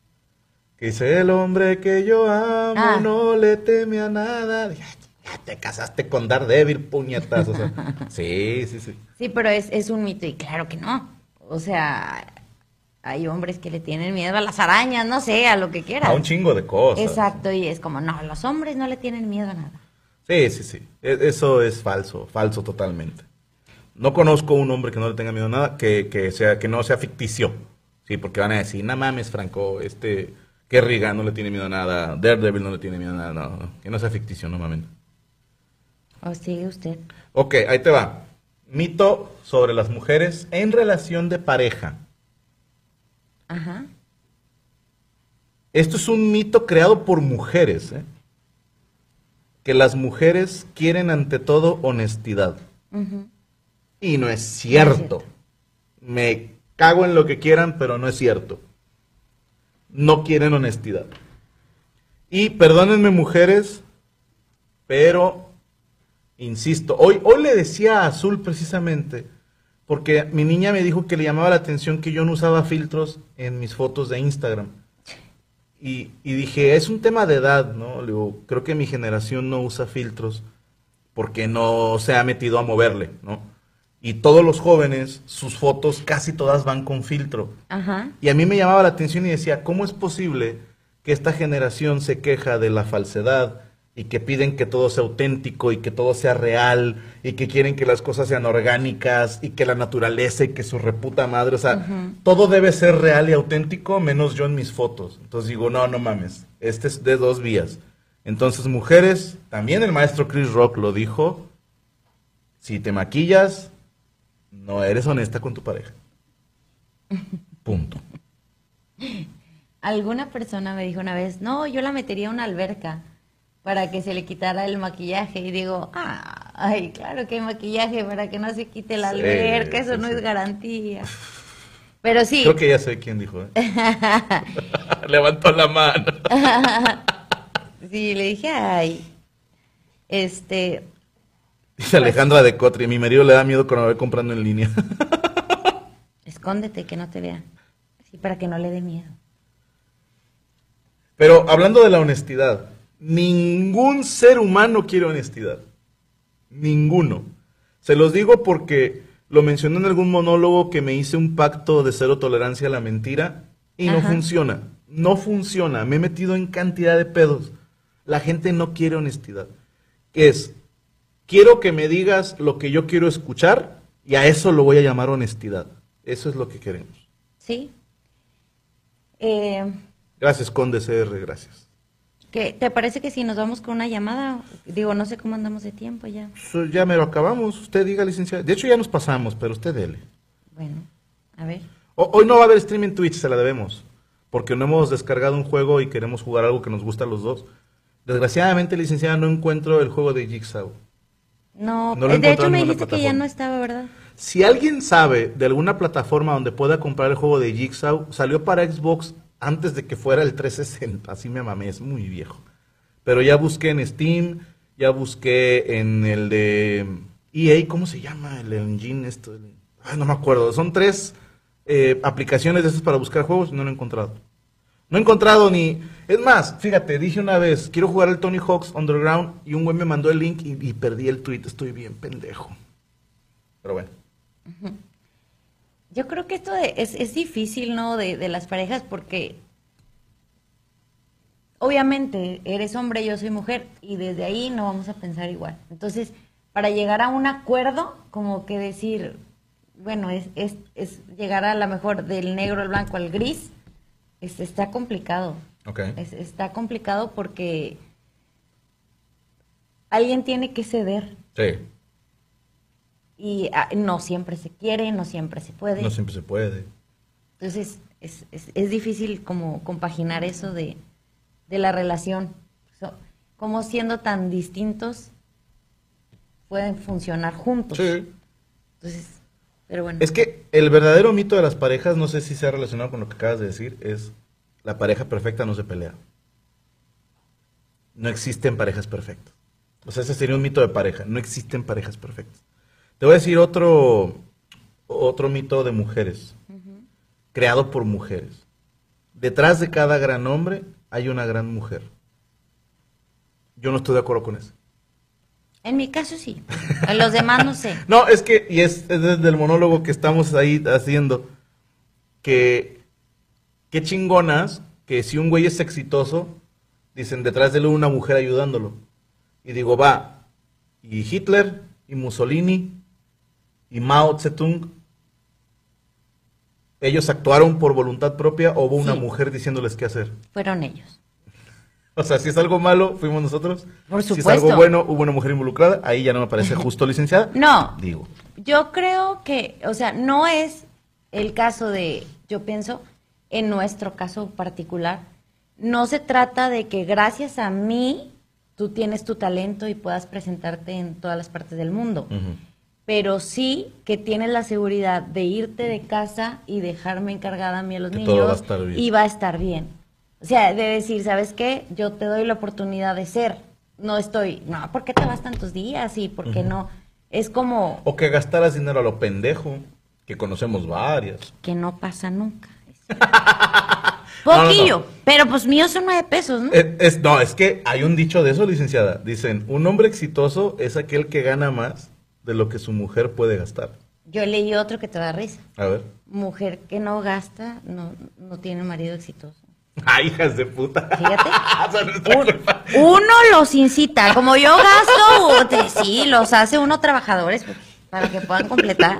Que dice, el hombre que yo amo Ah. no le teme a nada. Dije, "Ya te casaste con Daredevil, puñetas. O sea, [laughs] sí, sí, sí. Sí, pero es, es un mito y claro que no. O sea, hay hombres que le tienen miedo a las arañas, no sé, a lo que quieras. A un chingo de cosas. Exacto, y es como, no, los hombres no le tienen miedo a nada. Sí, sí, sí. E- Eso es falso, falso totalmente. No conozco un hombre que no le tenga miedo a nada, que, que sea, que no sea ficticio. Sí, porque van a decir, no mames, Franco, este, Kerrigan no le tiene miedo a nada, Daredevil no le tiene miedo a nada, no, no, que no sea ficticio, no mames. ¿O sigue usted? Ok, ahí te va. Mito sobre las mujeres en relación de pareja. Ajá. Esto es un mito creado por mujeres, ¿eh? que las mujeres quieren ante todo honestidad. Y no es cierto. Me cago en lo que quieran, pero no es cierto. No quieren honestidad. Y perdónenme mujeres, pero insisto, hoy, hoy le decía a Azul precisamente, porque mi niña me dijo que le llamaba la atención que yo no usaba filtros en mis fotos de Instagram. Y, y dije, es un tema de edad, ¿no? Le digo, creo que mi generación no usa filtros porque no se ha metido a moverle, ¿no? Y todos los jóvenes, sus fotos casi todas van con filtro. Ajá. Y a mí me llamaba la atención y decía, ¿cómo es posible que esta generación se queja de la falsedad y que piden que todo sea auténtico y que todo sea real y que quieren que las cosas sean orgánicas y que la naturaleza y que su reputa madre, o sea, todo debe ser real y auténtico menos yo en mis fotos. Entonces digo, no, no mames, este es de dos vías. Entonces, mujeres, también el maestro Chris Rock lo dijo, si te maquillas, no eres honesta con tu pareja. [laughs] Punto. Alguna persona me dijo una vez, no, yo la metería a una alberca para que se le quitara el maquillaje. Y digo, ah, ay, claro que hay maquillaje para que no se quite la Sí, alberca, eso sí, no sí. es garantía. Pero sí, Creo que ya sé quién dijo. ¿eh? [laughs] Levantó la mano. [laughs] sí, le dije, ay, este, Dice Alejandra de Cotri, mi marido le da miedo cuando me voy comprando en línea. [laughs] escóndete que no te vean. Sí, para que no le dé miedo. Pero hablando de la honestidad, ningún ser humano quiere honestidad. Ninguno. Se los digo porque lo mencioné en algún monólogo que me hice un pacto de cero tolerancia a la mentira y no funciona. No funciona. Me he metido en cantidad de pedos. La gente no quiere honestidad. Es, quiero que me digas lo que yo quiero escuchar y a eso lo voy a llamar honestidad. Eso es lo que queremos. ¿Sí? Eh, Gracias, Conde CR, gracias. ¿Qué- ¿Te parece que si nos vamos con una llamada? Digo, no sé cómo andamos de tiempo ya. So, ya me lo acabamos. Usted diga, licenciada. De hecho, ya nos pasamos, pero usted dele. Bueno, a ver. O- hoy no va a haber stream en Twitch, se la debemos. Porque no hemos descargado un juego y queremos jugar algo que nos gusta a los dos. Desgraciadamente, licenciada, no encuentro el juego de Jigsaw. No, No lo eh, de hecho me dijiste que ya no estaba, ¿verdad? Si alguien sabe de alguna plataforma donde pueda comprar el juego de Jigsaw, salió para Xbox antes de que fuera el 360. Así me mamé, es muy viejo. Pero ya busqué en Steam, ya busqué en el de EA, ¿cómo se llama? El engine, esto. Ay, no me acuerdo. Son tres eh, aplicaciones de esas para buscar juegos y no lo he encontrado. No he encontrado ni... Es más, fíjate, dije una vez, quiero jugar el Tony Hawk's Underground y un güey me mandó el link y, y perdí el tweet. Estoy bien pendejo. Pero bueno. Yo creo que esto de- es, es difícil, ¿no? De, de las parejas porque obviamente eres hombre, yo soy mujer y desde ahí no vamos a pensar igual. Entonces, para llegar a un acuerdo, como que decir, bueno, es, es, es llegar a lo mejor del negro al blanco al gris, es- está complicado. Ok. Es- está complicado porque alguien tiene que ceder Sí. Y ah, no siempre se quiere, no siempre se puede. No siempre se puede. Entonces, es, es, es difícil como compaginar eso de, de la relación. So- como siendo tan distintos pueden funcionar juntos. Sí. Entonces, pero bueno. Es que el verdadero mito de las parejas, no sé si se ha relacionado con lo que acabas de decir, es la pareja perfecta no se pelea. No existen parejas perfectas. O sea, ese sería un mito de pareja. No existen parejas perfectas. Te voy a decir otro, otro mito de mujeres, creado por mujeres. Detrás de cada gran hombre hay una gran mujer. Yo no estoy de acuerdo con eso. En mi caso sí. En los demás no sé. [laughs] No, es que, y es, es desde el monólogo que estamos ahí haciendo, que qué chingonas que si un güey es exitoso, dicen detrás de él una mujer ayudándolo. Y digo, va, y Hitler, y Mussolini, y Mao Zedong, ellos actuaron por voluntad propia o hubo una mujer diciéndoles qué hacer. Fueron ellos. [laughs] O sea, si es algo malo, fuimos nosotros. Por Si es supuesto. algo bueno, hubo una mujer involucrada. Ahí ya no me parece justo, licenciada. [laughs] No. Digo. Yo creo que, o sea, no es el caso de, yo pienso, en nuestro caso particular, no se trata de que gracias a mí tú tienes tu talento y puedas presentarte en todas las partes del mundo. Pero sí que tienes la seguridad de irte de casa y dejarme encargada a mí a los Que niños todo va a estar bien. y va a estar bien. O sea, de decir, ¿sabes qué? Yo te doy la oportunidad de ser. No estoy, no, ¿por qué te vas tantos días? Y ¿por qué no? Es como O que gastaras dinero a lo pendejo, que conocemos varias. que no pasa nunca. [laughs] No, no, Poquillo, no. pero pues míos son nueve pesos, ¿no? Es, es- no, es que hay un dicho de eso, licenciada. Dicen, un hombre exitoso es aquel que gana más de lo que su mujer puede gastar. Yo leí otro que te da risa. A ver. Mujer que no gasta no, no tiene marido exitoso. [laughs] Ay, hijas de puta. Fíjate. [laughs] Un- uno los incita, como yo gasto, sí, los hace uno trabajadores pues, para que puedan completar.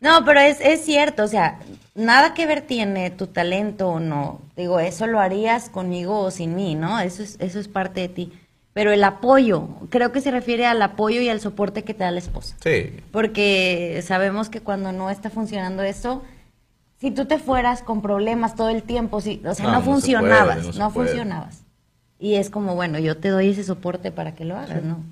No, pero es, es cierto, o sea, nada que ver tiene tu talento o no. Digo, eso lo harías conmigo o sin mí, ¿no? Eso es, eso es parte de ti. Pero el apoyo, creo que se refiere al apoyo y al soporte que te da la esposa. Sí. Porque sabemos que cuando no está funcionando eso, si tú te fueras con problemas todo el tiempo, si, o sea, No, no, no se funcionabas, puede, no funcionabas. Y es como, bueno, yo te doy ese soporte para que lo hagas, ¿no?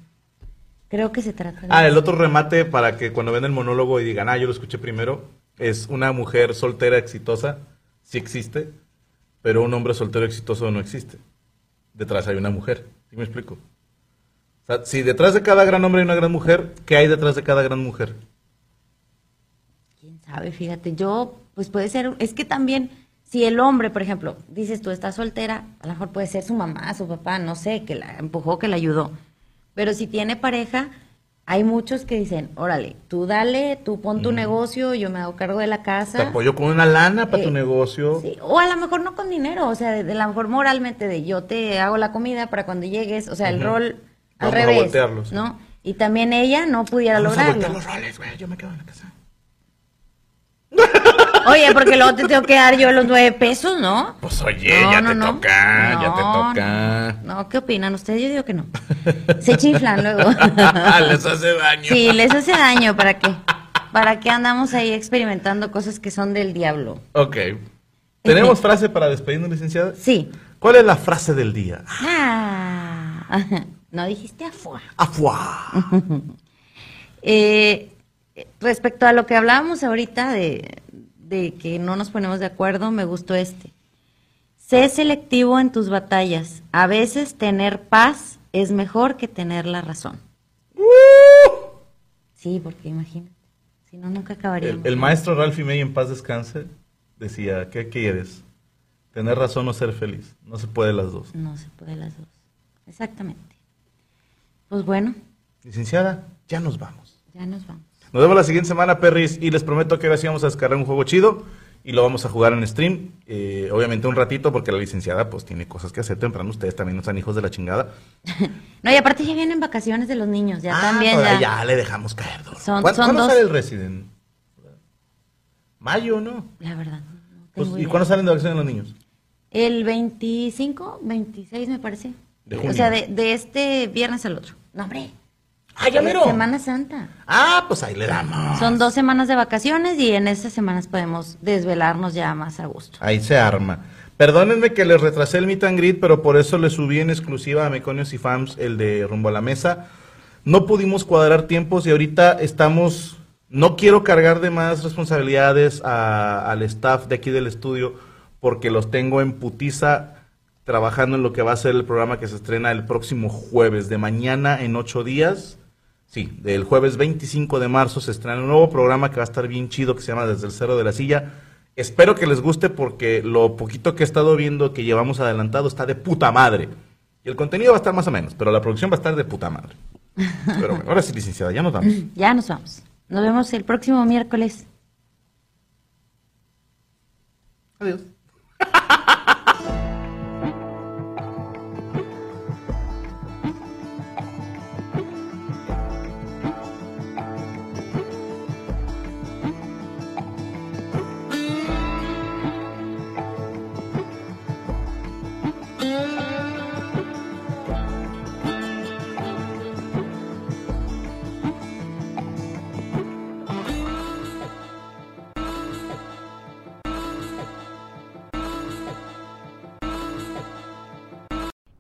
Creo que se trata de Ah, el otro remate para que cuando ven el monólogo y digan, ah, yo lo escuché primero, es una mujer soltera exitosa, sí existe, pero un hombre soltero exitoso no existe. Detrás hay una mujer, ¿sí me explico? Si detrás de cada gran hombre hay una gran mujer, ¿qué hay detrás de cada gran mujer? ¿Quién sabe? Fíjate, yo, pues puede ser, es que también, si el hombre, por ejemplo, dices tú estás soltera, a lo mejor puede ser su mamá, su papá, no sé, que la empujó, que la ayudó. Pero si tiene pareja, hay muchos que dicen, órale, tú dale, tú pon tu negocio, yo me hago cargo de la Te casa. apoyo con una lana para tu Eh, negocio. Sí, o a lo mejor no con dinero, o sea, de, de a lo mejor moralmente de yo te hago la comida para cuando llegues, o sea, el Ujú. rol al Vamos a revés, voltearlo, sí. ¿no? Y también ella no pudiera Vamos a lograrlo. voltear los roles, güey, yo me quedo en la casa. [laughs] Oye, porque luego te tengo que dar yo los nueve pesos, ¿no? Pues oye, ya te toca, ya te toca. No, ¿qué opinan ustedes? Yo digo que no. Se chiflan luego. [laughs] Les hace daño. Sí, les hace daño, ¿para qué? ¿Para qué andamos ahí experimentando cosas que son del diablo? Ok. ¿Tenemos frase para despedirnos, licenciada? Sí. ¿Cuál es la frase del día? Ah, [laughs] no dijiste afuera. Afuá. [laughs] Eh, respecto a lo que hablábamos ahorita de, de que no nos ponemos de acuerdo, me gustó este. Sé selectivo en tus batallas. A veces tener paz es mejor que tener la razón. Sí, porque imagínate. Si no, nunca El, acabaríamos. el maestro Ralphie May, en paz descanse, decía, ¿qué quieres? ¿Tener razón o ser feliz? No se puede las dos. No se puede las dos. Exactamente. Pues bueno, Licenciada, ya nos vamos. ya nos vamos. Nos vemos la siguiente semana, Perris, y les prometo que ahora sí vamos a descargar un juego chido y lo vamos a jugar en stream. Eh, obviamente un ratito, porque la licenciada pues tiene cosas que hacer temprano. Ustedes también no están hijos de la chingada. [laughs] No, y aparte ya vienen vacaciones de los niños, ya Ah, también ya. ya le dejamos caer. Son- ¿Cuándo, son cuándo dos. sale el Resident? Mayo, ¿no? La verdad. no Pues, ¿Y idea. cuándo salen de vacaciones los niños? El 25, 26 me parece. De o junio. sea, de, de este viernes al otro. No, hombre. ¡Ah, ya mero! Semana Santa. Ah, pues ahí le damos. Son dos semanas de vacaciones y en estas semanas podemos desvelarnos ya más a gusto. Ahí se arma. Perdónenme que les retrasé el meet and greet, pero por eso le subí en exclusiva a Meconios y Fams el de Rumbo a la Mesa. No pudimos cuadrar tiempos y ahorita estamos... No quiero cargar de más responsabilidades a- al staff de aquí del estudio porque los tengo en putiza trabajando en lo que va a ser el programa que se estrena el próximo jueves, de mañana en ocho días. Sí, del jueves 25 de marzo se estrena un nuevo programa que va a estar bien chido que se llama Desde el Cero de la Silla. Espero que les guste porque lo poquito que he estado viendo que llevamos adelantado está de puta madre. Y el contenido va a estar más o menos, pero la producción va a estar de puta madre. Pero bueno, ahora sí, licenciada, ya nos vamos. [laughs] Ya nos vamos. Nos vemos el próximo miércoles. Adiós.